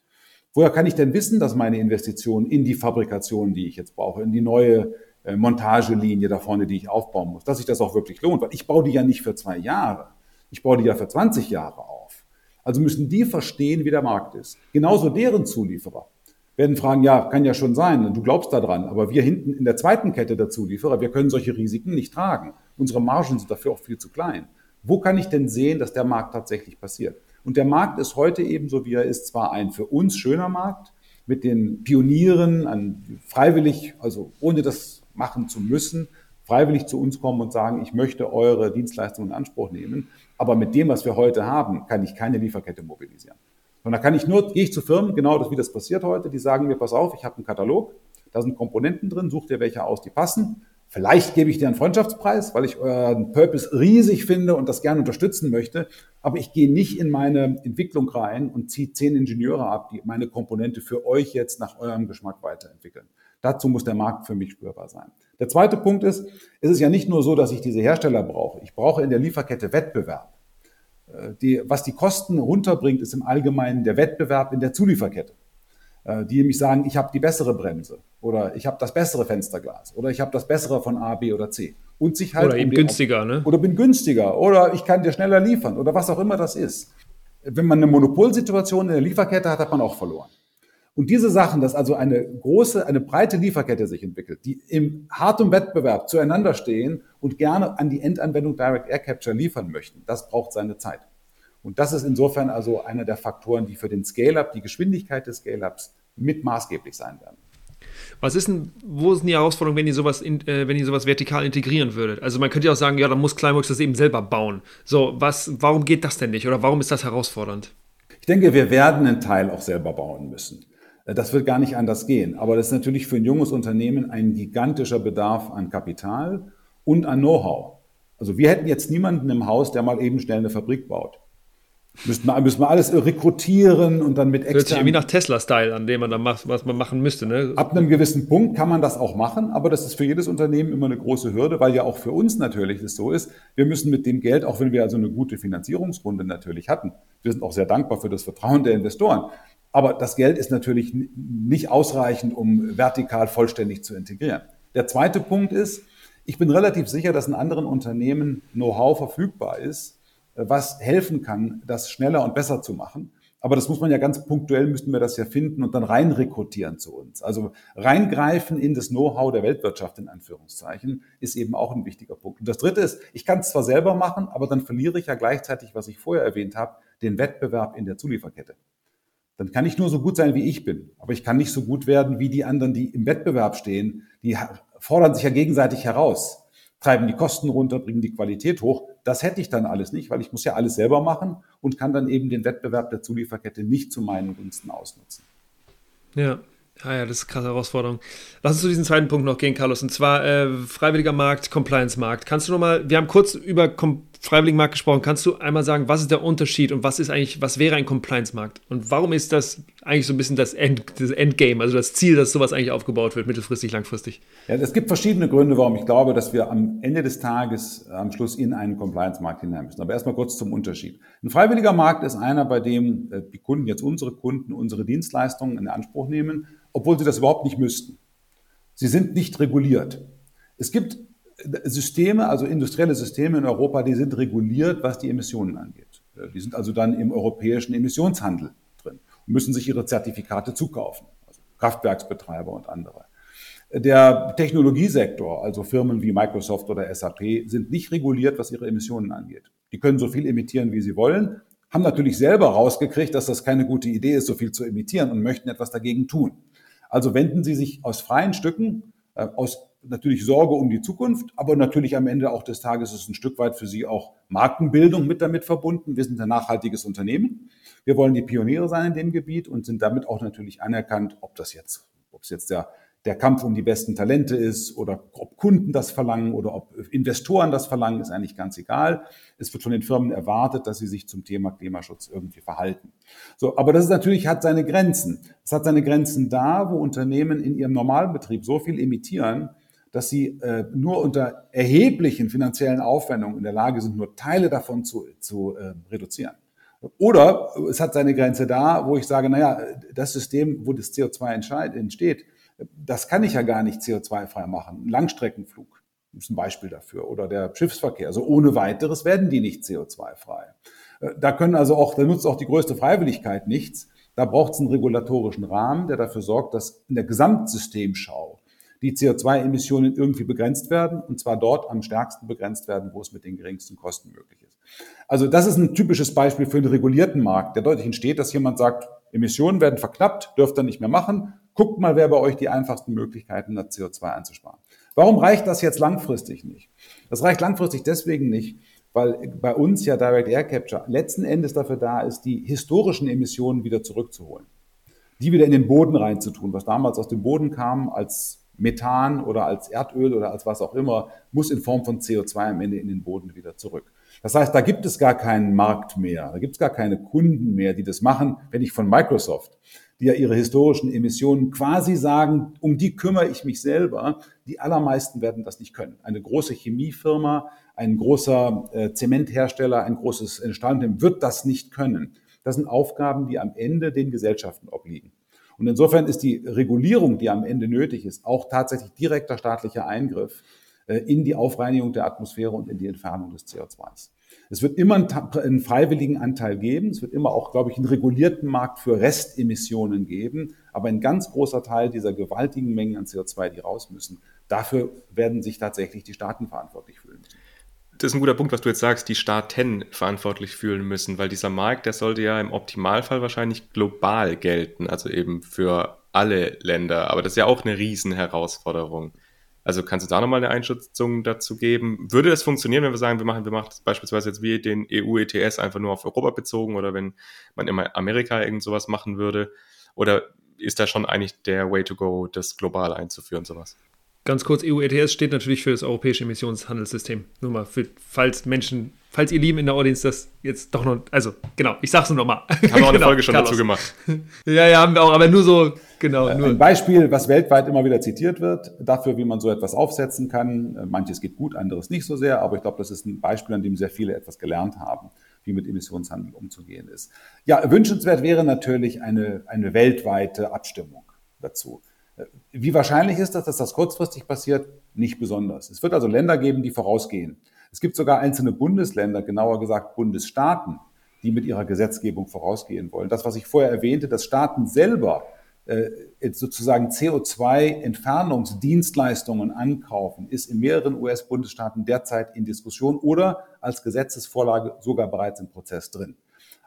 Speaker 1: Woher kann ich denn wissen, dass meine Investition in die Fabrikation, die ich jetzt brauche, in die neue äh, Montagelinie da vorne, die ich aufbauen muss, dass sich das auch wirklich lohnt? Weil ich baue die ja nicht für zwei Jahre. Ich baue die ja für 20 Jahre auf. Also müssen die verstehen, wie der Markt ist. Genauso deren Zulieferer werden fragen, ja, kann ja schon sein, du glaubst daran, aber wir hinten in der zweiten Kette der Zulieferer, wir können solche Risiken nicht tragen. Unsere Margen sind dafür auch viel zu klein. Wo kann ich denn sehen, dass der Markt tatsächlich passiert? Und der Markt ist heute ebenso, wie er ist, zwar ein für uns schöner Markt mit den Pionieren, an freiwillig, also ohne das machen zu müssen, freiwillig zu uns kommen und sagen, ich möchte eure Dienstleistungen in Anspruch nehmen. Aber mit dem, was wir heute haben, kann ich keine Lieferkette mobilisieren. Und da kann ich nur, gehe ich zu Firmen, genau das, wie das passiert heute, die sagen mir, pass auf, ich habe einen Katalog, da sind Komponenten drin, such dir welche aus, die passen. Vielleicht gebe ich dir einen Freundschaftspreis, weil ich euren Purpose riesig finde und das gerne unterstützen möchte. Aber ich gehe nicht in meine Entwicklung rein und ziehe zehn Ingenieure ab, die meine Komponente für euch jetzt nach eurem Geschmack weiterentwickeln. Dazu muss der Markt für mich spürbar sein. Der zweite Punkt ist, es ist ja nicht nur so, dass ich diese Hersteller brauche. Ich brauche in der Lieferkette Wettbewerb. Äh, die, was die Kosten runterbringt, ist im Allgemeinen der Wettbewerb in der Zulieferkette. Äh, die nämlich sagen, ich habe die bessere Bremse oder ich habe das bessere Fensterglas oder ich habe das bessere von A, B oder C.
Speaker 2: Und sich halt oder eben um günstiger, ne?
Speaker 1: Oder bin günstiger oder ich kann dir schneller liefern oder was auch immer das ist. Wenn man eine Monopolsituation in der Lieferkette hat, hat man auch verloren. Und diese Sachen, dass also eine große, eine breite Lieferkette sich entwickelt, die im harten Wettbewerb zueinander stehen und gerne an die Endanwendung Direct Air Capture liefern möchten, das braucht seine Zeit. Und das ist insofern also einer der Faktoren, die für den Scale-up, die Geschwindigkeit des Scale-ups mit maßgeblich sein werden.
Speaker 2: Was ist denn, wo ist denn die Herausforderung, wenn ihr sowas, in, äh, wenn ihr sowas vertikal integrieren würdet? Also man könnte ja auch sagen, ja, dann muss Climeworks das eben selber bauen. So, was, warum geht das denn nicht oder warum ist das herausfordernd?
Speaker 1: Ich denke, wir werden einen Teil auch selber bauen müssen. Äh, das wird gar nicht anders gehen. Aber das ist natürlich für ein junges Unternehmen ein gigantischer Bedarf an Kapital und an Know-how. Also wir hätten jetzt niemanden im Haus, der mal eben schnell eine Fabrik baut. Müssen wir, müssen wir alles rekrutieren und dann mit
Speaker 2: externen... Hört sich irgendwie nach Tesla-Style an, dem man dann macht, was man machen müsste. Ne?
Speaker 1: Ab einem gewissen Punkt kann man das auch machen, aber das ist für jedes Unternehmen immer eine große Hürde, weil ja auch für uns natürlich es so ist, wir müssen mit dem Geld, auch wenn wir also eine gute Finanzierungsrunde natürlich hatten, wir sind auch sehr dankbar für das Vertrauen der Investoren, aber das Geld ist natürlich nicht ausreichend, um vertikal vollständig zu integrieren. Der zweite Punkt ist, ich bin relativ sicher, dass in anderen Unternehmen Know-how verfügbar ist, was helfen kann, das schneller und besser zu machen. Aber das muss man ja ganz punktuell, müssten wir das ja finden und dann rein rekrutieren zu uns. Also reingreifen in das Know-how der Weltwirtschaft in Anführungszeichen ist eben auch ein wichtiger Punkt. Und das Dritte ist, ich kann es zwar selber machen, aber dann verliere ich ja gleichzeitig, was ich vorher erwähnt habe, den Wettbewerb in der Zulieferkette. Dann kann ich nur so gut sein, wie ich bin, aber ich kann nicht so gut werden wie die anderen, die im Wettbewerb stehen. Die fordern sich ja gegenseitig heraus treiben die Kosten runter, bringen die Qualität hoch. Das hätte ich dann alles nicht, weil ich muss ja alles selber machen und kann dann eben den Wettbewerb der Zulieferkette nicht zu meinen Gunsten ausnutzen.
Speaker 2: Ja, Ah ja, das ist eine krasse Herausforderung. Lass uns zu diesem zweiten Punkt noch gehen, Carlos. Und zwar äh, freiwilliger Markt, Compliance-Markt. Kannst du nochmal, wir haben kurz über Com freiwilligen Markt gesprochen. Kannst du einmal sagen, was ist der Unterschied und was ist eigentlich, was wäre ein Compliance-Markt? Und warum ist das eigentlich so ein bisschen das, End, das Endgame, also das Ziel, dass sowas eigentlich aufgebaut wird, mittelfristig, langfristig?
Speaker 1: Ja, es gibt verschiedene Gründe, warum ich glaube, dass wir am Ende des Tages am Schluss in einen Compliance-Markt hinein müssen. Aber erstmal kurz zum Unterschied. Ein freiwilliger Markt ist einer, bei dem äh, die Kunden, jetzt unsere Kunden, unsere Dienstleistungen in Anspruch nehmen obwohl sie das überhaupt nicht müssten. Sie sind nicht reguliert. Es gibt Systeme, also industrielle Systeme in Europa, die sind reguliert, was die Emissionen angeht. Die sind also dann im europäischen Emissionshandel drin und müssen sich ihre Zertifikate zukaufen, also Kraftwerksbetreiber und andere. Der Technologiesektor, also Firmen wie Microsoft oder SAP, sind nicht reguliert, was ihre Emissionen angeht. Die können so viel emittieren, wie sie wollen, haben natürlich selber rausgekriegt, dass das keine gute Idee ist, so viel zu emittieren und möchten etwas dagegen tun. Also wenden Sie sich aus freien Stücken, äh, aus natürlich Sorge um die Zukunft, aber natürlich am Ende auch des Tages ist ein Stück weit für Sie auch Markenbildung mit damit verbunden. Wir sind ein nachhaltiges Unternehmen. Wir wollen die Pioniere sein in dem Gebiet und sind damit auch natürlich anerkannt, ob das jetzt, ob es jetzt der der Kampf um die besten Talente ist oder ob Kunden das verlangen oder ob Investoren das verlangen, ist eigentlich ganz egal. Es wird von den Firmen erwartet, dass sie sich zum Thema Klimaschutz irgendwie verhalten. So, aber das ist natürlich hat seine Grenzen. Es hat seine Grenzen da, wo Unternehmen in ihrem normalen Betrieb so viel emittieren, dass sie äh, nur unter erheblichen finanziellen Aufwendungen in der Lage sind, nur Teile davon zu, zu äh, reduzieren. Oder es hat seine Grenze da, wo ich sage, naja, das System, wo das CO2 entsteht, das kann ich ja gar nicht CO2-frei machen. Ein Langstreckenflug ist ein Beispiel dafür oder der Schiffsverkehr. Also ohne weiteres werden die nicht CO2-frei. Äh, da können also auch, da nutzt auch die größte Freiwilligkeit nichts. Da braucht es einen regulatorischen Rahmen, der dafür sorgt, dass in der Gesamtsystemschau die CO2-Emissionen irgendwie begrenzt werden und zwar dort am stärksten begrenzt werden, wo es mit den geringsten Kosten möglich ist. Also das ist ein typisches Beispiel für einen regulierten Markt, der deutlich entsteht, dass jemand sagt, Emissionen werden verknappt, dürft ihr nicht mehr machen, Guckt mal, wer bei euch die einfachsten Möglichkeiten hat, CO2 einzusparen. Warum reicht das jetzt langfristig nicht? Das reicht langfristig deswegen nicht, weil bei uns ja Direct Air Capture letzten Endes dafür da ist, die historischen Emissionen wieder zurückzuholen. Die wieder in den Boden reinzutun. Was damals aus dem Boden kam als Methan oder als Erdöl oder als was auch immer, muss in Form von CO2 am Ende in den Boden wieder zurück. Das heißt, da gibt es gar keinen Markt mehr, da gibt es gar keine Kunden mehr, die das machen. Wenn ich von Microsoft die ja ihre historischen Emissionen quasi sagen, um die kümmere ich mich selber. Die allermeisten werden das nicht können. Eine große Chemiefirma, ein großer äh, Zementhersteller, ein großes Stahlunternehmen wird das nicht können. Das sind Aufgaben, die am Ende den Gesellschaften obliegen. Und insofern ist die Regulierung, die am Ende nötig ist, auch tatsächlich direkter staatlicher Eingriff äh, in die Aufreinigung der Atmosphäre und in die Entfernung des CO2s. Es wird immer einen, freiwilligen Anteil geben. Es wird immer auch, glaube ich, einen regulierten Markt für Restemissionen geben. Aber ein ganz großer Teil dieser gewaltigen Mengen an CO2, die raus müssen, dafür werden sich tatsächlich die Staaten verantwortlich fühlen müssen.
Speaker 3: Das ist ein guter Punkt, was du jetzt sagst, die Staaten verantwortlich fühlen müssen, weil dieser Markt, der sollte ja im Optimalfall wahrscheinlich global gelten, also eben für alle Länder. Aber das ist ja auch eine Riesenherausforderung. Also kannst du da nochmal eine Einschätzung dazu geben? Würde das funktionieren, wenn wir sagen, wir machen, wir machen beispielsweise jetzt wie den EU-ETS einfach nur auf Europa bezogen oder wenn man immer Amerika irgend sowas machen würde? Oder ist da schon eigentlich der Way to go, das global einzuführen, sowas?
Speaker 2: Ganz kurz, EU ETS steht natürlich für das europäische Emissionshandelssystem. Nur mal, für, falls Menschen, falls ihr Lieben in der Audience das jetzt doch noch, also genau, ich sag's nur nochmal.
Speaker 3: Haben wir auch eine [LAUGHS] genau, Folge schon Carlos. dazu gemacht. [LAUGHS]
Speaker 2: ja, ja, haben wir auch, aber nur so, genau.
Speaker 1: Äh,
Speaker 2: nur.
Speaker 1: Ein Beispiel, was weltweit immer wieder zitiert wird, dafür, wie man so etwas aufsetzen kann. Äh, manches geht gut, anderes nicht so sehr, aber ich glaube, das ist ein Beispiel, an dem sehr viele etwas gelernt haben wie mit Emissionshandel umzugehen ist. Ja, wünschenswert wäre natürlich eine, eine weltweite Abstimmung dazu. Wie wahrscheinlich ist das, dass das kurzfristig passiert? Nicht besonders. Es wird also Länder geben, die vorausgehen. Es gibt sogar einzelne Bundesländer, genauer gesagt Bundesstaaten, die mit ihrer Gesetzgebung vorausgehen wollen. Das, was ich vorher erwähnte, dass Staaten selber äh, sozusagen CO2-Entfernungsdienstleistungen ankaufen, ist in mehreren US-Bundesstaaten derzeit in Diskussion oder als Gesetzesvorlage sogar bereits im Prozess drin.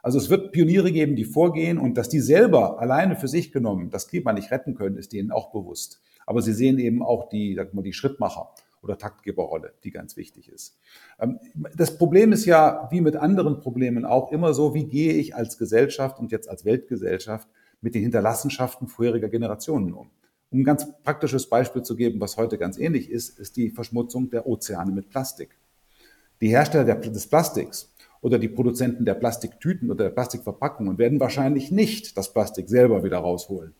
Speaker 1: Also es wird Pioniere geben, die vorgehen und dass die selber alleine für sich genommen das Klima nicht retten können, ist denen auch bewusst. Aber sie sehen eben auch die, sag mal, die Schrittmacher oder Taktgeberrolle, die ganz wichtig ist. Ähm, das Problem ist ja, wie mit anderen Problemen auch immer so, wie gehe ich als Gesellschaft und jetzt als Weltgesellschaft mit den Hinterlassenschaften vorheriger Generationen um? Um ein ganz praktisches Beispiel zu geben, was heute ganz ähnlich ist, ist die Verschmutzung der Ozeane mit Plastik. Die Hersteller des Plastiks oder die Produzenten der Plastiktüten oder der Plastikverpackungen werden wahrscheinlich nicht das Plastik selber wieder rausholen,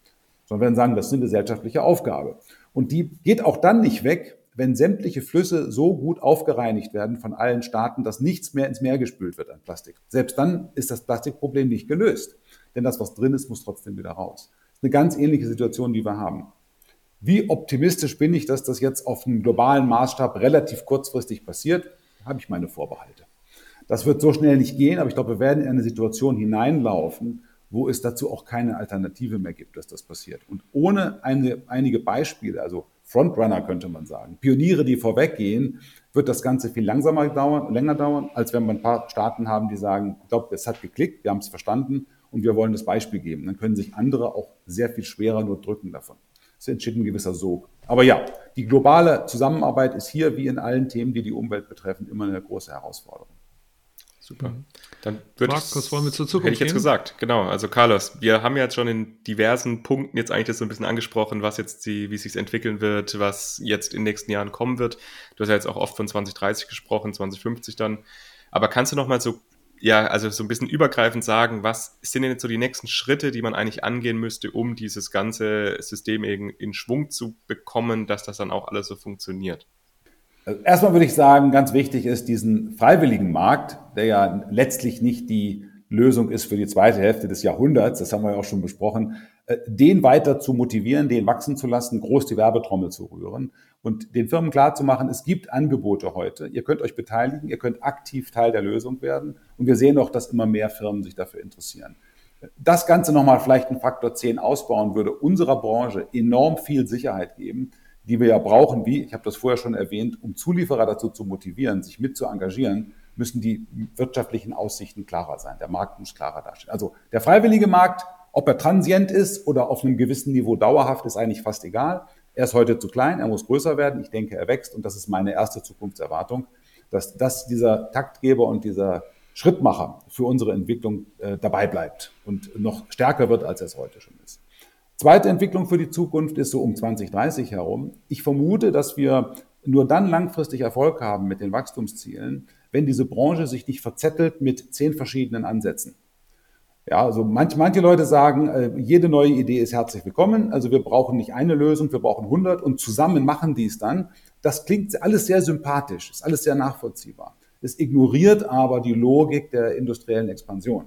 Speaker 1: sondern werden sagen, das ist eine gesellschaftliche Aufgabe. Und die geht auch dann nicht weg, wenn sämtliche Flüsse so gut aufgereinigt werden von allen Staaten, dass nichts mehr ins Meer gespült wird an Plastik. Selbst dann ist das Plastikproblem nicht gelöst, denn das, was drin ist, muss trotzdem wieder raus. Das ist eine ganz ähnliche Situation, die wir haben. Wie optimistisch bin ich, dass das jetzt auf einem globalen Maßstab relativ kurzfristig passiert? Habe ich meine Vorbehalte. Das wird so schnell nicht gehen, aber ich glaube, wir werden in eine Situation hineinlaufen, wo es dazu auch keine Alternative mehr gibt, dass das passiert. Und ohne eine, einige Beispiele, also Frontrunner könnte man sagen, Pioniere, die vorweggehen, wird das Ganze viel langsamer dauern, länger dauern, als wenn wir ein paar Staaten haben, die sagen, ich glaube, es hat geklickt, wir haben es verstanden und wir wollen das Beispiel geben. Dann können sich andere auch sehr viel schwerer nur drücken davon. Das entsteht ein gewisser Sog. Aber ja, die globale Zusammenarbeit ist hier wie in allen Themen, die die Umwelt betreffen, immer eine große Herausforderung.
Speaker 3: Super. Mhm. Dann würde
Speaker 2: Markus, wollen wir zur Zukunft
Speaker 3: Hätte ich jetzt gehen? gesagt, genau. Also Carlos, wir haben ja jetzt schon in diversen Punkten jetzt eigentlich das so ein bisschen angesprochen, was jetzt die, wie es sich entwickeln wird, was jetzt in den nächsten Jahren kommen wird. Du hast ja jetzt auch oft von 2030 gesprochen, 2050 dann. Aber kannst du noch mal so, ja, also so ein bisschen übergreifend sagen, was sind denn jetzt so die nächsten Schritte, die man eigentlich angehen müsste, um dieses ganze System in, in Schwung zu bekommen, dass das dann auch alles so funktioniert?
Speaker 1: Erstmal würde ich sagen, ganz wichtig ist diesen freiwilligen Markt, der ja letztlich nicht die Lösung ist für die zweite Hälfte des Jahrhunderts, das haben wir ja auch schon besprochen, äh, den weiter zu motivieren, den wachsen zu lassen, groß die Werbetrommel zu rühren und den Firmen klarzumachen, es gibt Angebote heute. Ihr könnt euch beteiligen, ihr könnt aktiv Teil der Lösung werden und wir sehen auch, dass immer mehr Firmen sich dafür interessieren. Das Ganze nochmal vielleicht einen Faktor 10 ausbauen würde unserer Branche enorm viel Sicherheit geben, die wir ja brauchen, wie, ich habe das vorher schon erwähnt, um Zulieferer dazu zu motivieren, sich mit zu engagieren, müssen die wirtschaftlichen Aussichten klarer sein. Der Markt muss klarer dastehen. Also der freiwillige Markt, ob er transient ist oder auf einem gewissen Niveau dauerhaft, ist eigentlich fast egal. Er ist heute zu klein, er muss größer werden. Ich denke, er wächst und das ist meine erste Zukunftserwartung, dass, dass dieser Taktgeber und dieser Schrittmacher für unsere Entwicklung äh, dabei bleibt und noch stärker wird, als er es heute schon ist. Zweite Entwicklung für die Zukunft ist so um 2030 herum. Ich vermute, dass wir nur dann langfristig Erfolg haben mit den Wachstumszielen, wenn diese Branche sich nicht verzettelt mit zehn verschiedenen Ansätzen. Ja, also manche, manche Leute sagen, äh, jede neue Idee ist herzlich willkommen. Also wir brauchen nicht eine Lösung, wir brauchen 100 und zusammen machen die es dann. Das klingt alles sehr sympathisch, ist alles sehr nachvollziehbar. Es ignoriert aber die Logik der industriellen Expansion.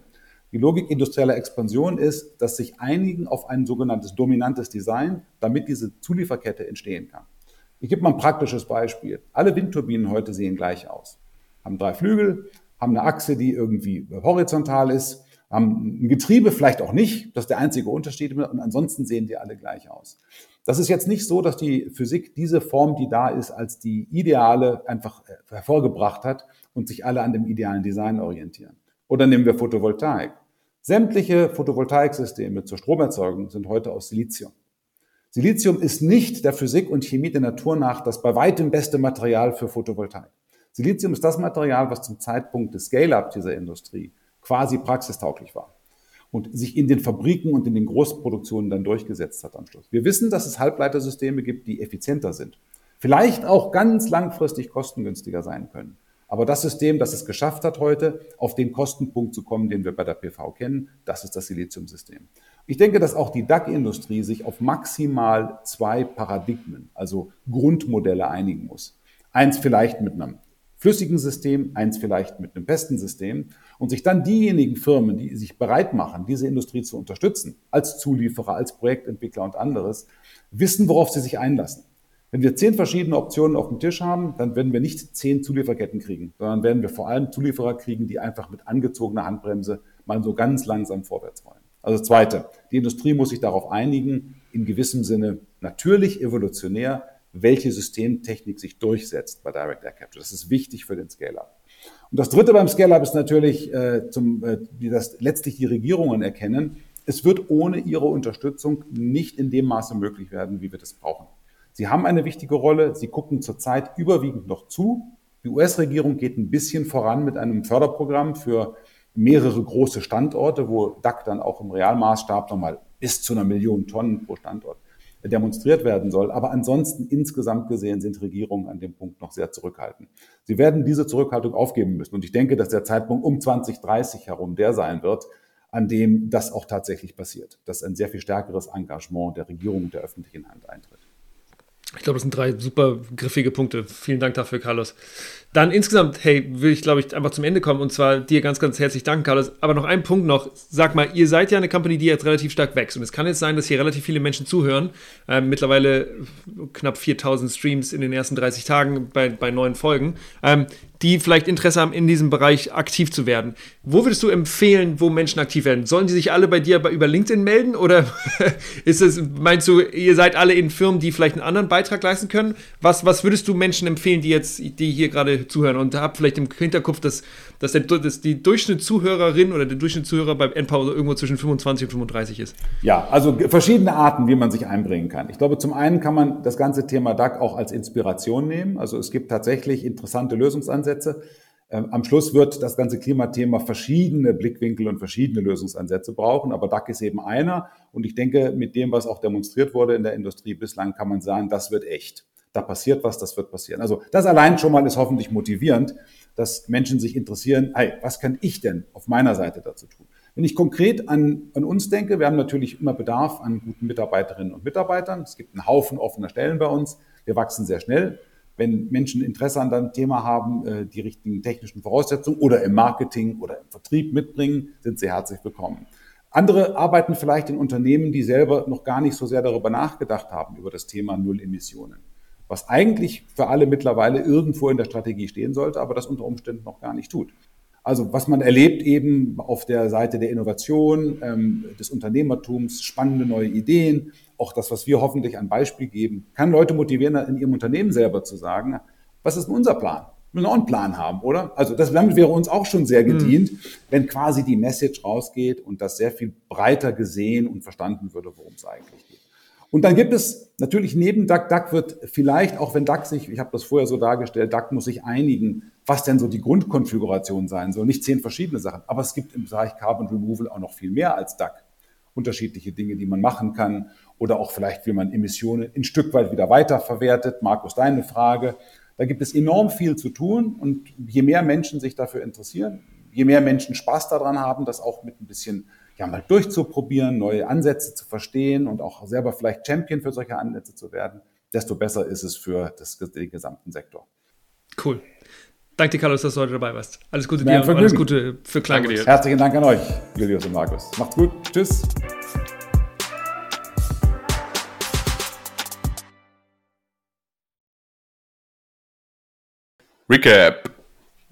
Speaker 1: Die Logik industrieller Expansion ist, dass sich einigen auf ein sogenanntes dominantes Design, damit diese Zulieferkette entstehen kann. Ich gebe mal ein praktisches Beispiel. Alle Windturbinen heute sehen gleich aus. Haben drei Flügel, haben eine Achse, die irgendwie horizontal ist, haben ein Getriebe vielleicht auch nicht, das ist der einzige Unterschied, und ansonsten sehen die alle gleich aus. Das ist jetzt nicht so, dass die Physik diese Form, die da ist, als die ideale einfach hervorgebracht hat und sich alle an dem idealen Design orientieren. Oder nehmen wir Photovoltaik. Sämtliche Photovoltaiksysteme zur Stromerzeugung sind heute aus Silizium. Silizium ist nicht der Physik und Chemie der Natur nach das bei weitem beste Material für Photovoltaik. Silizium ist das Material, was zum Zeitpunkt des Scale-up dieser Industrie quasi praxistauglich war und sich in den Fabriken und in den Großproduktionen dann durchgesetzt hat am Schluss. Wir wissen, dass es Halbleitersysteme gibt, die effizienter sind. vielleicht auch ganz langfristig kostengünstiger sein können. Aber das System, das es geschafft hat heute, auf den Kostenpunkt zu kommen, den wir bei der PV kennen, das ist das Siliziumsystem. Ich denke, dass auch die DAC-Industrie sich auf maximal zwei Paradigmen, also Grundmodelle einigen muss. Eins vielleicht mit einem flüssigen System, eins vielleicht mit einem festen System und sich dann diejenigen Firmen, die sich bereit machen, diese Industrie zu unterstützen, als Zulieferer, als Projektentwickler und anderes, wissen, worauf sie sich einlassen. Wenn wir zehn verschiedene Optionen auf dem Tisch haben, dann werden wir nicht zehn Zulieferketten kriegen, sondern werden wir vor allem Zulieferer kriegen, die einfach mit angezogener Handbremse mal so ganz langsam vorwärts wollen. Also Zweite, die Industrie muss sich darauf einigen, in gewissem Sinne natürlich evolutionär, welche Systemtechnik sich durchsetzt bei Direct Air Capture. Das ist wichtig für den Scale-Up. Und das Dritte beim Scale-Up ist natürlich, äh, zum, äh, wie das letztlich die Regierungen erkennen, es wird ohne ihre Unterstützung nicht in dem Maße möglich werden, wie wir das brauchen. Sie haben eine wichtige Rolle. Sie gucken zurzeit überwiegend noch zu. Die US-Regierung geht ein bisschen voran mit einem Förderprogramm für mehrere große Standorte, wo DAC dann auch im Realmaßstab nochmal bis zu einer Million Tonnen pro Standort demonstriert werden soll. Aber ansonsten insgesamt gesehen sind Regierungen an dem Punkt noch sehr zurückhaltend. Sie werden diese Zurückhaltung aufgeben müssen. Und ich denke, dass der Zeitpunkt um 2030 herum der sein wird, an dem das auch tatsächlich passiert, dass ein sehr viel stärkeres Engagement der Regierung und der öffentlichen Hand eintritt.
Speaker 2: Ich glaube, das sind drei super griffige Punkte. Vielen Dank dafür, Carlos. Dann insgesamt, hey, will ich, glaube ich, einfach zum Ende kommen und zwar dir ganz, ganz herzlich danken, Carlos. Aber noch ein Punkt noch. Sag mal, ihr seid ja eine Company, die jetzt relativ stark wächst. Und es kann jetzt sein, dass hier relativ viele Menschen zuhören. Äh, mittlerweile knapp 4000 Streams in den ersten 30 Tagen bei, bei neuen Folgen. Ähm, die vielleicht Interesse haben, in diesem Bereich aktiv zu werden. Wo würdest du empfehlen, wo Menschen aktiv werden? Sollen die sich alle bei dir über LinkedIn melden? Oder [LAUGHS] ist es, meinst du, ihr seid alle in Firmen, die vielleicht einen anderen Beitrag leisten können? Was, was würdest du Menschen empfehlen, die jetzt, die hier gerade zuhören und habt vielleicht im Hinterkopf, dass, dass, der, dass die Durchschnittszuhörerin oder der Durchschnittszuhörer beim Endpower irgendwo zwischen 25 und 35 ist?
Speaker 1: Ja, also verschiedene Arten, wie man sich einbringen kann. Ich glaube, zum einen kann man das ganze Thema DAC auch als Inspiration nehmen. Also es gibt tatsächlich interessante Lösungsansätze. Ähm, am Schluss wird das ganze Klimathema verschiedene Blickwinkel und verschiedene Lösungsansätze brauchen, aber DAC ist eben einer. Und ich denke, mit dem, was auch demonstriert wurde in der Industrie bislang, kann man sagen, das wird echt da passiert was, das wird passieren. Also das allein schon mal ist hoffentlich motivierend, dass Menschen sich interessieren, hey, was kann ich denn auf meiner Seite dazu tun? Wenn ich konkret an, an uns denke, wir haben natürlich immer Bedarf an guten Mitarbeiterinnen und Mitarbeitern. Es gibt einen Haufen offener Stellen bei uns. Wir wachsen sehr schnell. Wenn Menschen Interesse an einem Thema haben, äh, die richtigen technischen Voraussetzungen oder im Marketing oder im Vertrieb mitbringen, sind sie herzlich willkommen. Andere arbeiten vielleicht in Unternehmen, die selber noch gar nicht so sehr darüber nachgedacht haben, über das Thema Null Emissionen was eigentlich für alle mittlerweile irgendwo in der Strategie stehen sollte, aber das unter Umständen noch gar nicht tut. Also was man erlebt eben auf der Seite der Innovation, ähm, des Unternehmertums, spannende neue Ideen, auch das, was wir hoffentlich ein Beispiel geben, kann Leute motivieren, in ihrem Unternehmen selber zu sagen, was ist denn unser Plan? Wir müssen auch einen Plan haben, oder? Also das damit wäre uns auch schon sehr hm. gedient, mhm. wenn quasi die Message rausgeht und das sehr viel breiter gesehen und verstanden würde, worum es eigentlich geht. Und dann gibt es natürlich neben DAC, DAC wird vielleicht, auch wenn DAC sich, ich habe das vorher so dargestellt, DAC muss sich einigen, was denn so die Grundkonfiguration sein soll. Nicht zehn verschiedene Sachen, aber es gibt im Bereich Carbon Removal auch noch viel mehr als DAC. Unterschiedliche Dinge, die man machen kann oder auch vielleicht, wie man Emissionen ein Stück weit wieder weiterverwertet. Markus, deine Frage. Da gibt es enorm viel zu tun und je mehr Menschen sich dafür interessieren, je mehr Menschen Spaß daran haben, das auch mit ein bisschen ja mal durchzuprobieren, neue Ansätze zu verstehen und auch selber vielleicht Champion für solche Ansätze zu werden, desto besser ist es für das, den gesamten Sektor.
Speaker 2: Cool. Danke dir, Carlos, dass du heute dabei warst. Alles Gute dir und alles Gute für Klangedienst.
Speaker 1: Herzlichen Dank an euch, Julius und Markus. Macht's gut. Tschüss.
Speaker 3: Recap.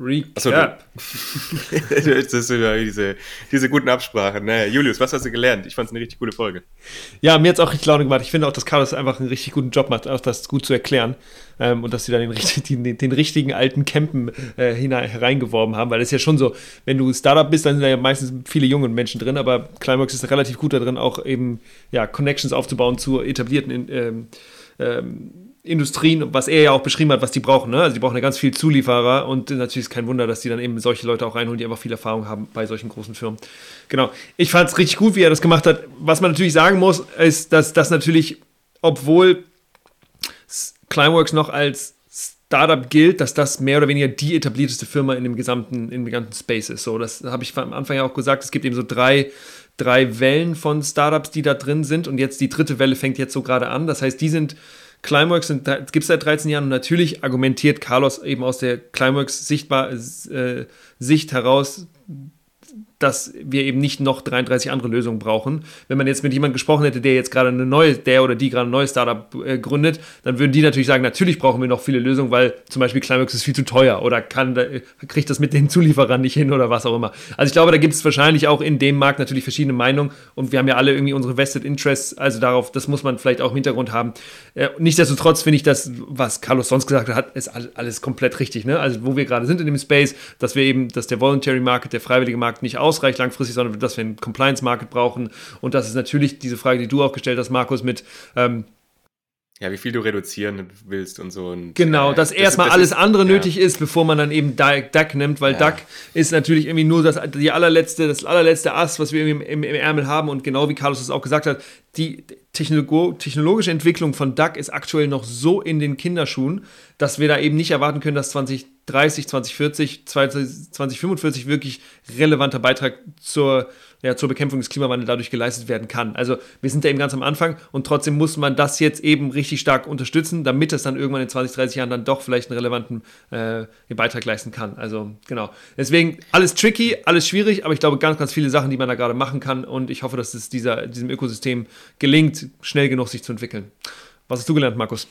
Speaker 2: Recap.
Speaker 3: Achso, [LAUGHS] das ist wieder diese, diese guten Absprachen. Naja, Julius, was hast du gelernt? Ich fand es eine richtig coole Folge.
Speaker 2: Ja, mir hat es auch richtig Laune gemacht. Ich finde auch, dass Carlos einfach einen richtig guten Job macht, auch das gut zu erklären. Ähm, und dass sie da den, den, den richtigen alten Campen äh, hinein, hereingeworben haben. Weil das ist ja schon so, wenn du Startup bist, dann sind da ja meistens viele junge Menschen drin, aber Climax ist relativ gut da drin, auch eben ja, Connections aufzubauen zu etablierten ähm, ähm, Industrien, was er ja auch beschrieben hat, was die brauchen. Ne? Also die brauchen ja ganz viel Zulieferer und natürlich ist kein Wunder, dass die dann eben solche Leute auch reinholen, die einfach viel Erfahrung haben bei solchen großen Firmen. Genau. Ich fand es richtig gut, wie er das gemacht hat. Was man natürlich sagen muss, ist, dass das natürlich, obwohl Climeworks noch als Startup gilt, dass das mehr oder weniger die etablierteste Firma in dem gesamten, in dem gesamten Space ist. So, das habe ich am Anfang ja auch gesagt. Es gibt eben so drei, drei Wellen von Startups, die da drin sind und jetzt die dritte Welle fängt jetzt so gerade an. Das heißt, die sind Climeworks gibt es seit 13 Jahren und natürlich argumentiert Carlos eben aus der Climeworks sichtbar, äh, Sicht heraus, dass wir eben nicht noch 33 andere Lösungen brauchen. Wenn man jetzt mit jemandem gesprochen hätte, der jetzt gerade eine neue, der oder die gerade ein neues Startup äh, gründet, dann würden die natürlich sagen, natürlich brauchen wir noch viele Lösungen, weil zum Beispiel Climax ist viel zu teuer oder kann, kriegt das mit den Zulieferern nicht hin oder was auch immer. Also ich glaube, da gibt es wahrscheinlich auch in dem Markt natürlich verschiedene Meinungen und wir haben ja alle irgendwie unsere Vested Interests, also darauf, das muss man vielleicht auch im Hintergrund haben. Äh, nichtsdestotrotz finde ich das, was Carlos sonst gesagt hat, ist alles komplett richtig. Ne? Also wo wir gerade sind in dem Space, dass wir eben, dass der Voluntary Market, der freiwillige Markt nicht ausreicht langfristig, sondern dass wir einen Compliance-Market brauchen. Und das ist natürlich diese Frage, die du auch gestellt hast, Markus, mit ähm,
Speaker 3: ja, wie viel du reduzieren willst und so. Und,
Speaker 2: genau, dass das, erstmal das alles ist, andere nötig ist, bevor man dann eben DAC nimmt, weil ja. DAC ist natürlich irgendwie nur das, die allerletzte, das allerletzte Ass, was wir im, im, im Ärmel haben. Und genau wie Carlos es auch gesagt hat, die Technolog technologische Entwicklung von DAC ist aktuell noch so in den Kinderschuhen, dass wir da eben nicht erwarten können, dass 2030, 2040, 2045 wirklich relevanter Beitrag zur ja, zur Bekämpfung des Klimawandels dadurch geleistet werden kann. Also wir sind da eben ganz am Anfang und trotzdem muss man das jetzt eben richtig stark unterstützen, damit es dann irgendwann in 20, 30 Jahren dann doch vielleicht einen relevanten äh, Beitrag leisten kann. Also genau. Deswegen alles tricky, alles schwierig, aber ich glaube ganz, ganz viele Sachen, die man da gerade machen kann und ich hoffe, dass es dieser, diesem Ökosystem gelingt, schnell genug sich zu entwickeln. Was hast du gelernt, Markus?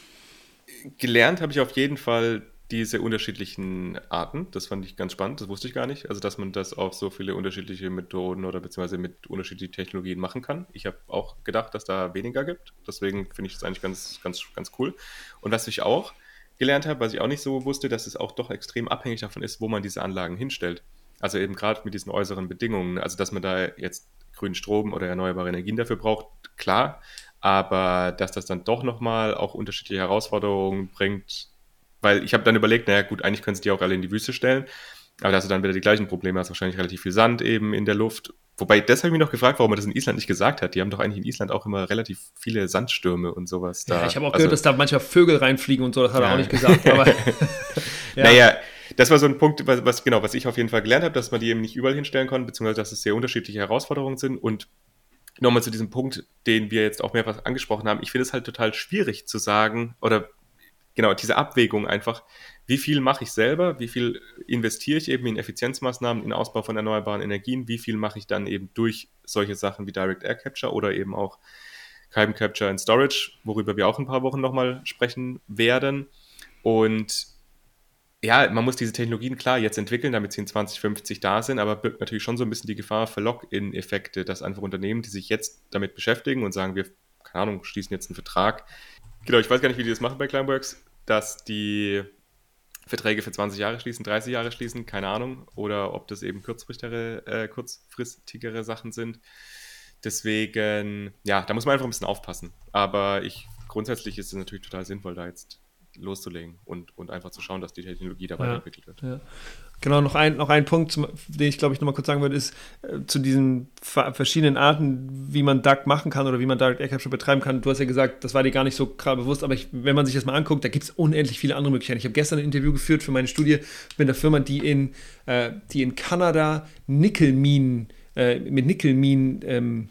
Speaker 3: Gelernt habe ich auf jeden Fall diese unterschiedlichen Arten. Das fand ich ganz spannend, das wusste ich gar nicht. Also, dass man das auf so viele unterschiedliche Methoden oder beziehungsweise mit unterschiedlichen Technologien machen kann. Ich habe auch gedacht, dass da weniger gibt. Deswegen finde ich das eigentlich ganz, ganz, ganz cool. Und was ich auch gelernt habe, was ich auch nicht so wusste, dass es auch doch extrem abhängig davon ist, wo man diese Anlagen hinstellt. Also eben gerade mit diesen äußeren Bedingungen. Also, dass man da jetzt grünen Strom oder erneuerbare Energien dafür braucht, klar. Aber dass das dann doch nochmal auch unterschiedliche Herausforderungen bringt, weil ich habe dann überlegt, naja gut, eigentlich können sie die auch alle in die Wüste stellen, aber da hast du dann wieder die gleichen Probleme, hast wahrscheinlich relativ viel Sand eben in der Luft. Wobei, das habe ich mich noch gefragt, warum man das in Island nicht gesagt hat. Die haben doch eigentlich in Island auch immer relativ viele Sandstürme und sowas
Speaker 2: da. Ja, ich habe auch also, gehört, dass da manchmal Vögel reinfliegen und so, das hat ja. er auch nicht gesagt. Aber, [LAUGHS] [LAUGHS]
Speaker 3: ja. Naja, das war so ein Punkt, was, was, genau, was ich auf jeden Fall gelernt habe, dass man die eben nicht überall hinstellen kann, beziehungsweise dass es sehr unterschiedliche Herausforderungen sind. Und nochmal zu diesem Punkt, den wir jetzt auch mehrfach angesprochen haben, ich finde es halt total schwierig zu sagen, oder genau, diese Abwägung einfach, wie viel mache ich selber, wie viel investiere ich eben in Effizienzmaßnahmen, in Ausbau von erneuerbaren Energien, wie viel mache ich dann eben durch solche Sachen wie Direct Air Capture oder eben auch Carbon Capture and Storage, worüber wir auch in ein paar Wochen nochmal sprechen werden. Und ja, man muss diese Technologien klar jetzt entwickeln, damit sie in 2050 da sind, aber birgt natürlich schon so ein bisschen die Gefahr für Lock-in-Effekte, dass einfach Unternehmen, die sich jetzt damit beschäftigen und sagen, wir, keine Ahnung, schließen jetzt einen Vertrag, Genau, ich weiß gar nicht, wie die das machen bei Climeworks, dass die Verträge für 20 Jahre schließen, 30 Jahre schließen, keine Ahnung. Oder ob das eben kurzfristigere, äh, kurzfristigere Sachen sind. Deswegen, ja, da muss man einfach ein bisschen aufpassen. Aber ich, grundsätzlich ist es natürlich total sinnvoll, da jetzt loszulegen und, und einfach zu schauen, dass die Technologie da weiterentwickelt wird. Ja.
Speaker 2: Genau, noch ein, noch ein Punkt, den ich glaube ich nochmal kurz sagen würde, ist äh, zu diesen verschiedenen Arten, wie man DAC machen kann oder wie man Direct Air Capture betreiben kann. Du hast ja gesagt, das war dir gar nicht so gerade bewusst, aber ich, wenn man sich das mal anguckt, da gibt es unendlich viele andere Möglichkeiten. Ich habe gestern ein Interview geführt für meine Studie mit einer Firma, die in, äh, die in Kanada Nickelminen, äh, mit Nickelminen ähm,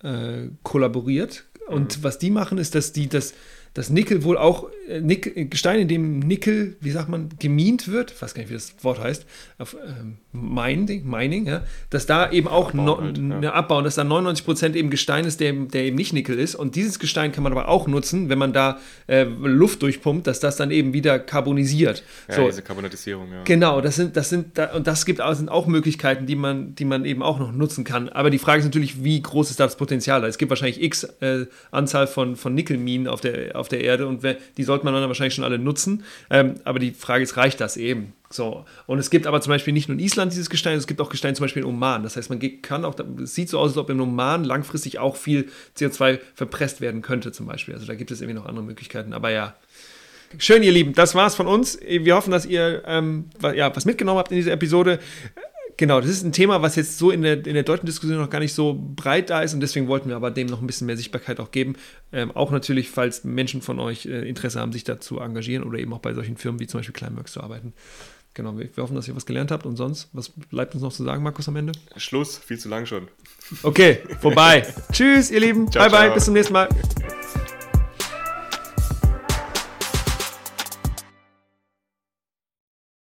Speaker 2: äh, kollaboriert. Und mhm. was die machen, ist, dass die das dass Nickel wohl auch äh, Nickel, Gestein, in dem Nickel, wie sagt man, gemint wird, ich weiß gar nicht, wie das Wort heißt, auf ähm, Mining, Mining ja, dass da eben auch abbauen, no, halt, ja. abbauen, dass da 99 Prozent eben Gestein ist, der, der eben nicht Nickel ist. Und dieses Gestein kann man aber auch nutzen, wenn man da äh, Luft durchpumpt, dass das dann eben wieder carbonisiert.
Speaker 3: Ja, so. diese Karbonatisierung, ja.
Speaker 2: Genau, das sind, das sind, und das gibt auch, sind auch Möglichkeiten, die man, die man eben auch noch nutzen kann. Aber die Frage ist natürlich, wie groß ist das Potenzial? Es gibt wahrscheinlich x äh, Anzahl von, von Nickelminen auf der, auf der Erde und die sollte man dann wahrscheinlich schon alle nutzen. Ähm, aber die Frage ist, reicht das eben? So. Und es gibt aber zum Beispiel nicht nur in Island dieses Gestein, es gibt auch Gestein zum Beispiel in Oman. Das heißt, man kann auch, es sieht so aus, als ob im Oman langfristig auch viel CO2 verpresst werden könnte, zum Beispiel. Also da gibt es irgendwie noch andere Möglichkeiten. Aber ja. Schön, ihr Lieben, das war's von uns. Wir hoffen, dass ihr ähm, ja, was mitgenommen habt in dieser Episode Genau, das ist ein Thema, was jetzt so in der, in der deutschen Diskussion noch gar nicht so breit da ist und deswegen wollten wir aber dem noch ein bisschen mehr Sichtbarkeit auch geben. Ähm, auch natürlich, falls Menschen von euch äh, Interesse haben, sich da zu engagieren oder eben auch bei solchen Firmen wie zum Beispiel Climeworks zu arbeiten. Genau, wir, wir hoffen, dass ihr was gelernt habt und sonst, was bleibt uns noch zu sagen, Markus, am Ende?
Speaker 3: Schluss, viel zu lang schon.
Speaker 2: Okay, vorbei. [LAUGHS] Tschüss, ihr Lieben. Ciao, bye, bye, ciao. bis zum nächsten Mal.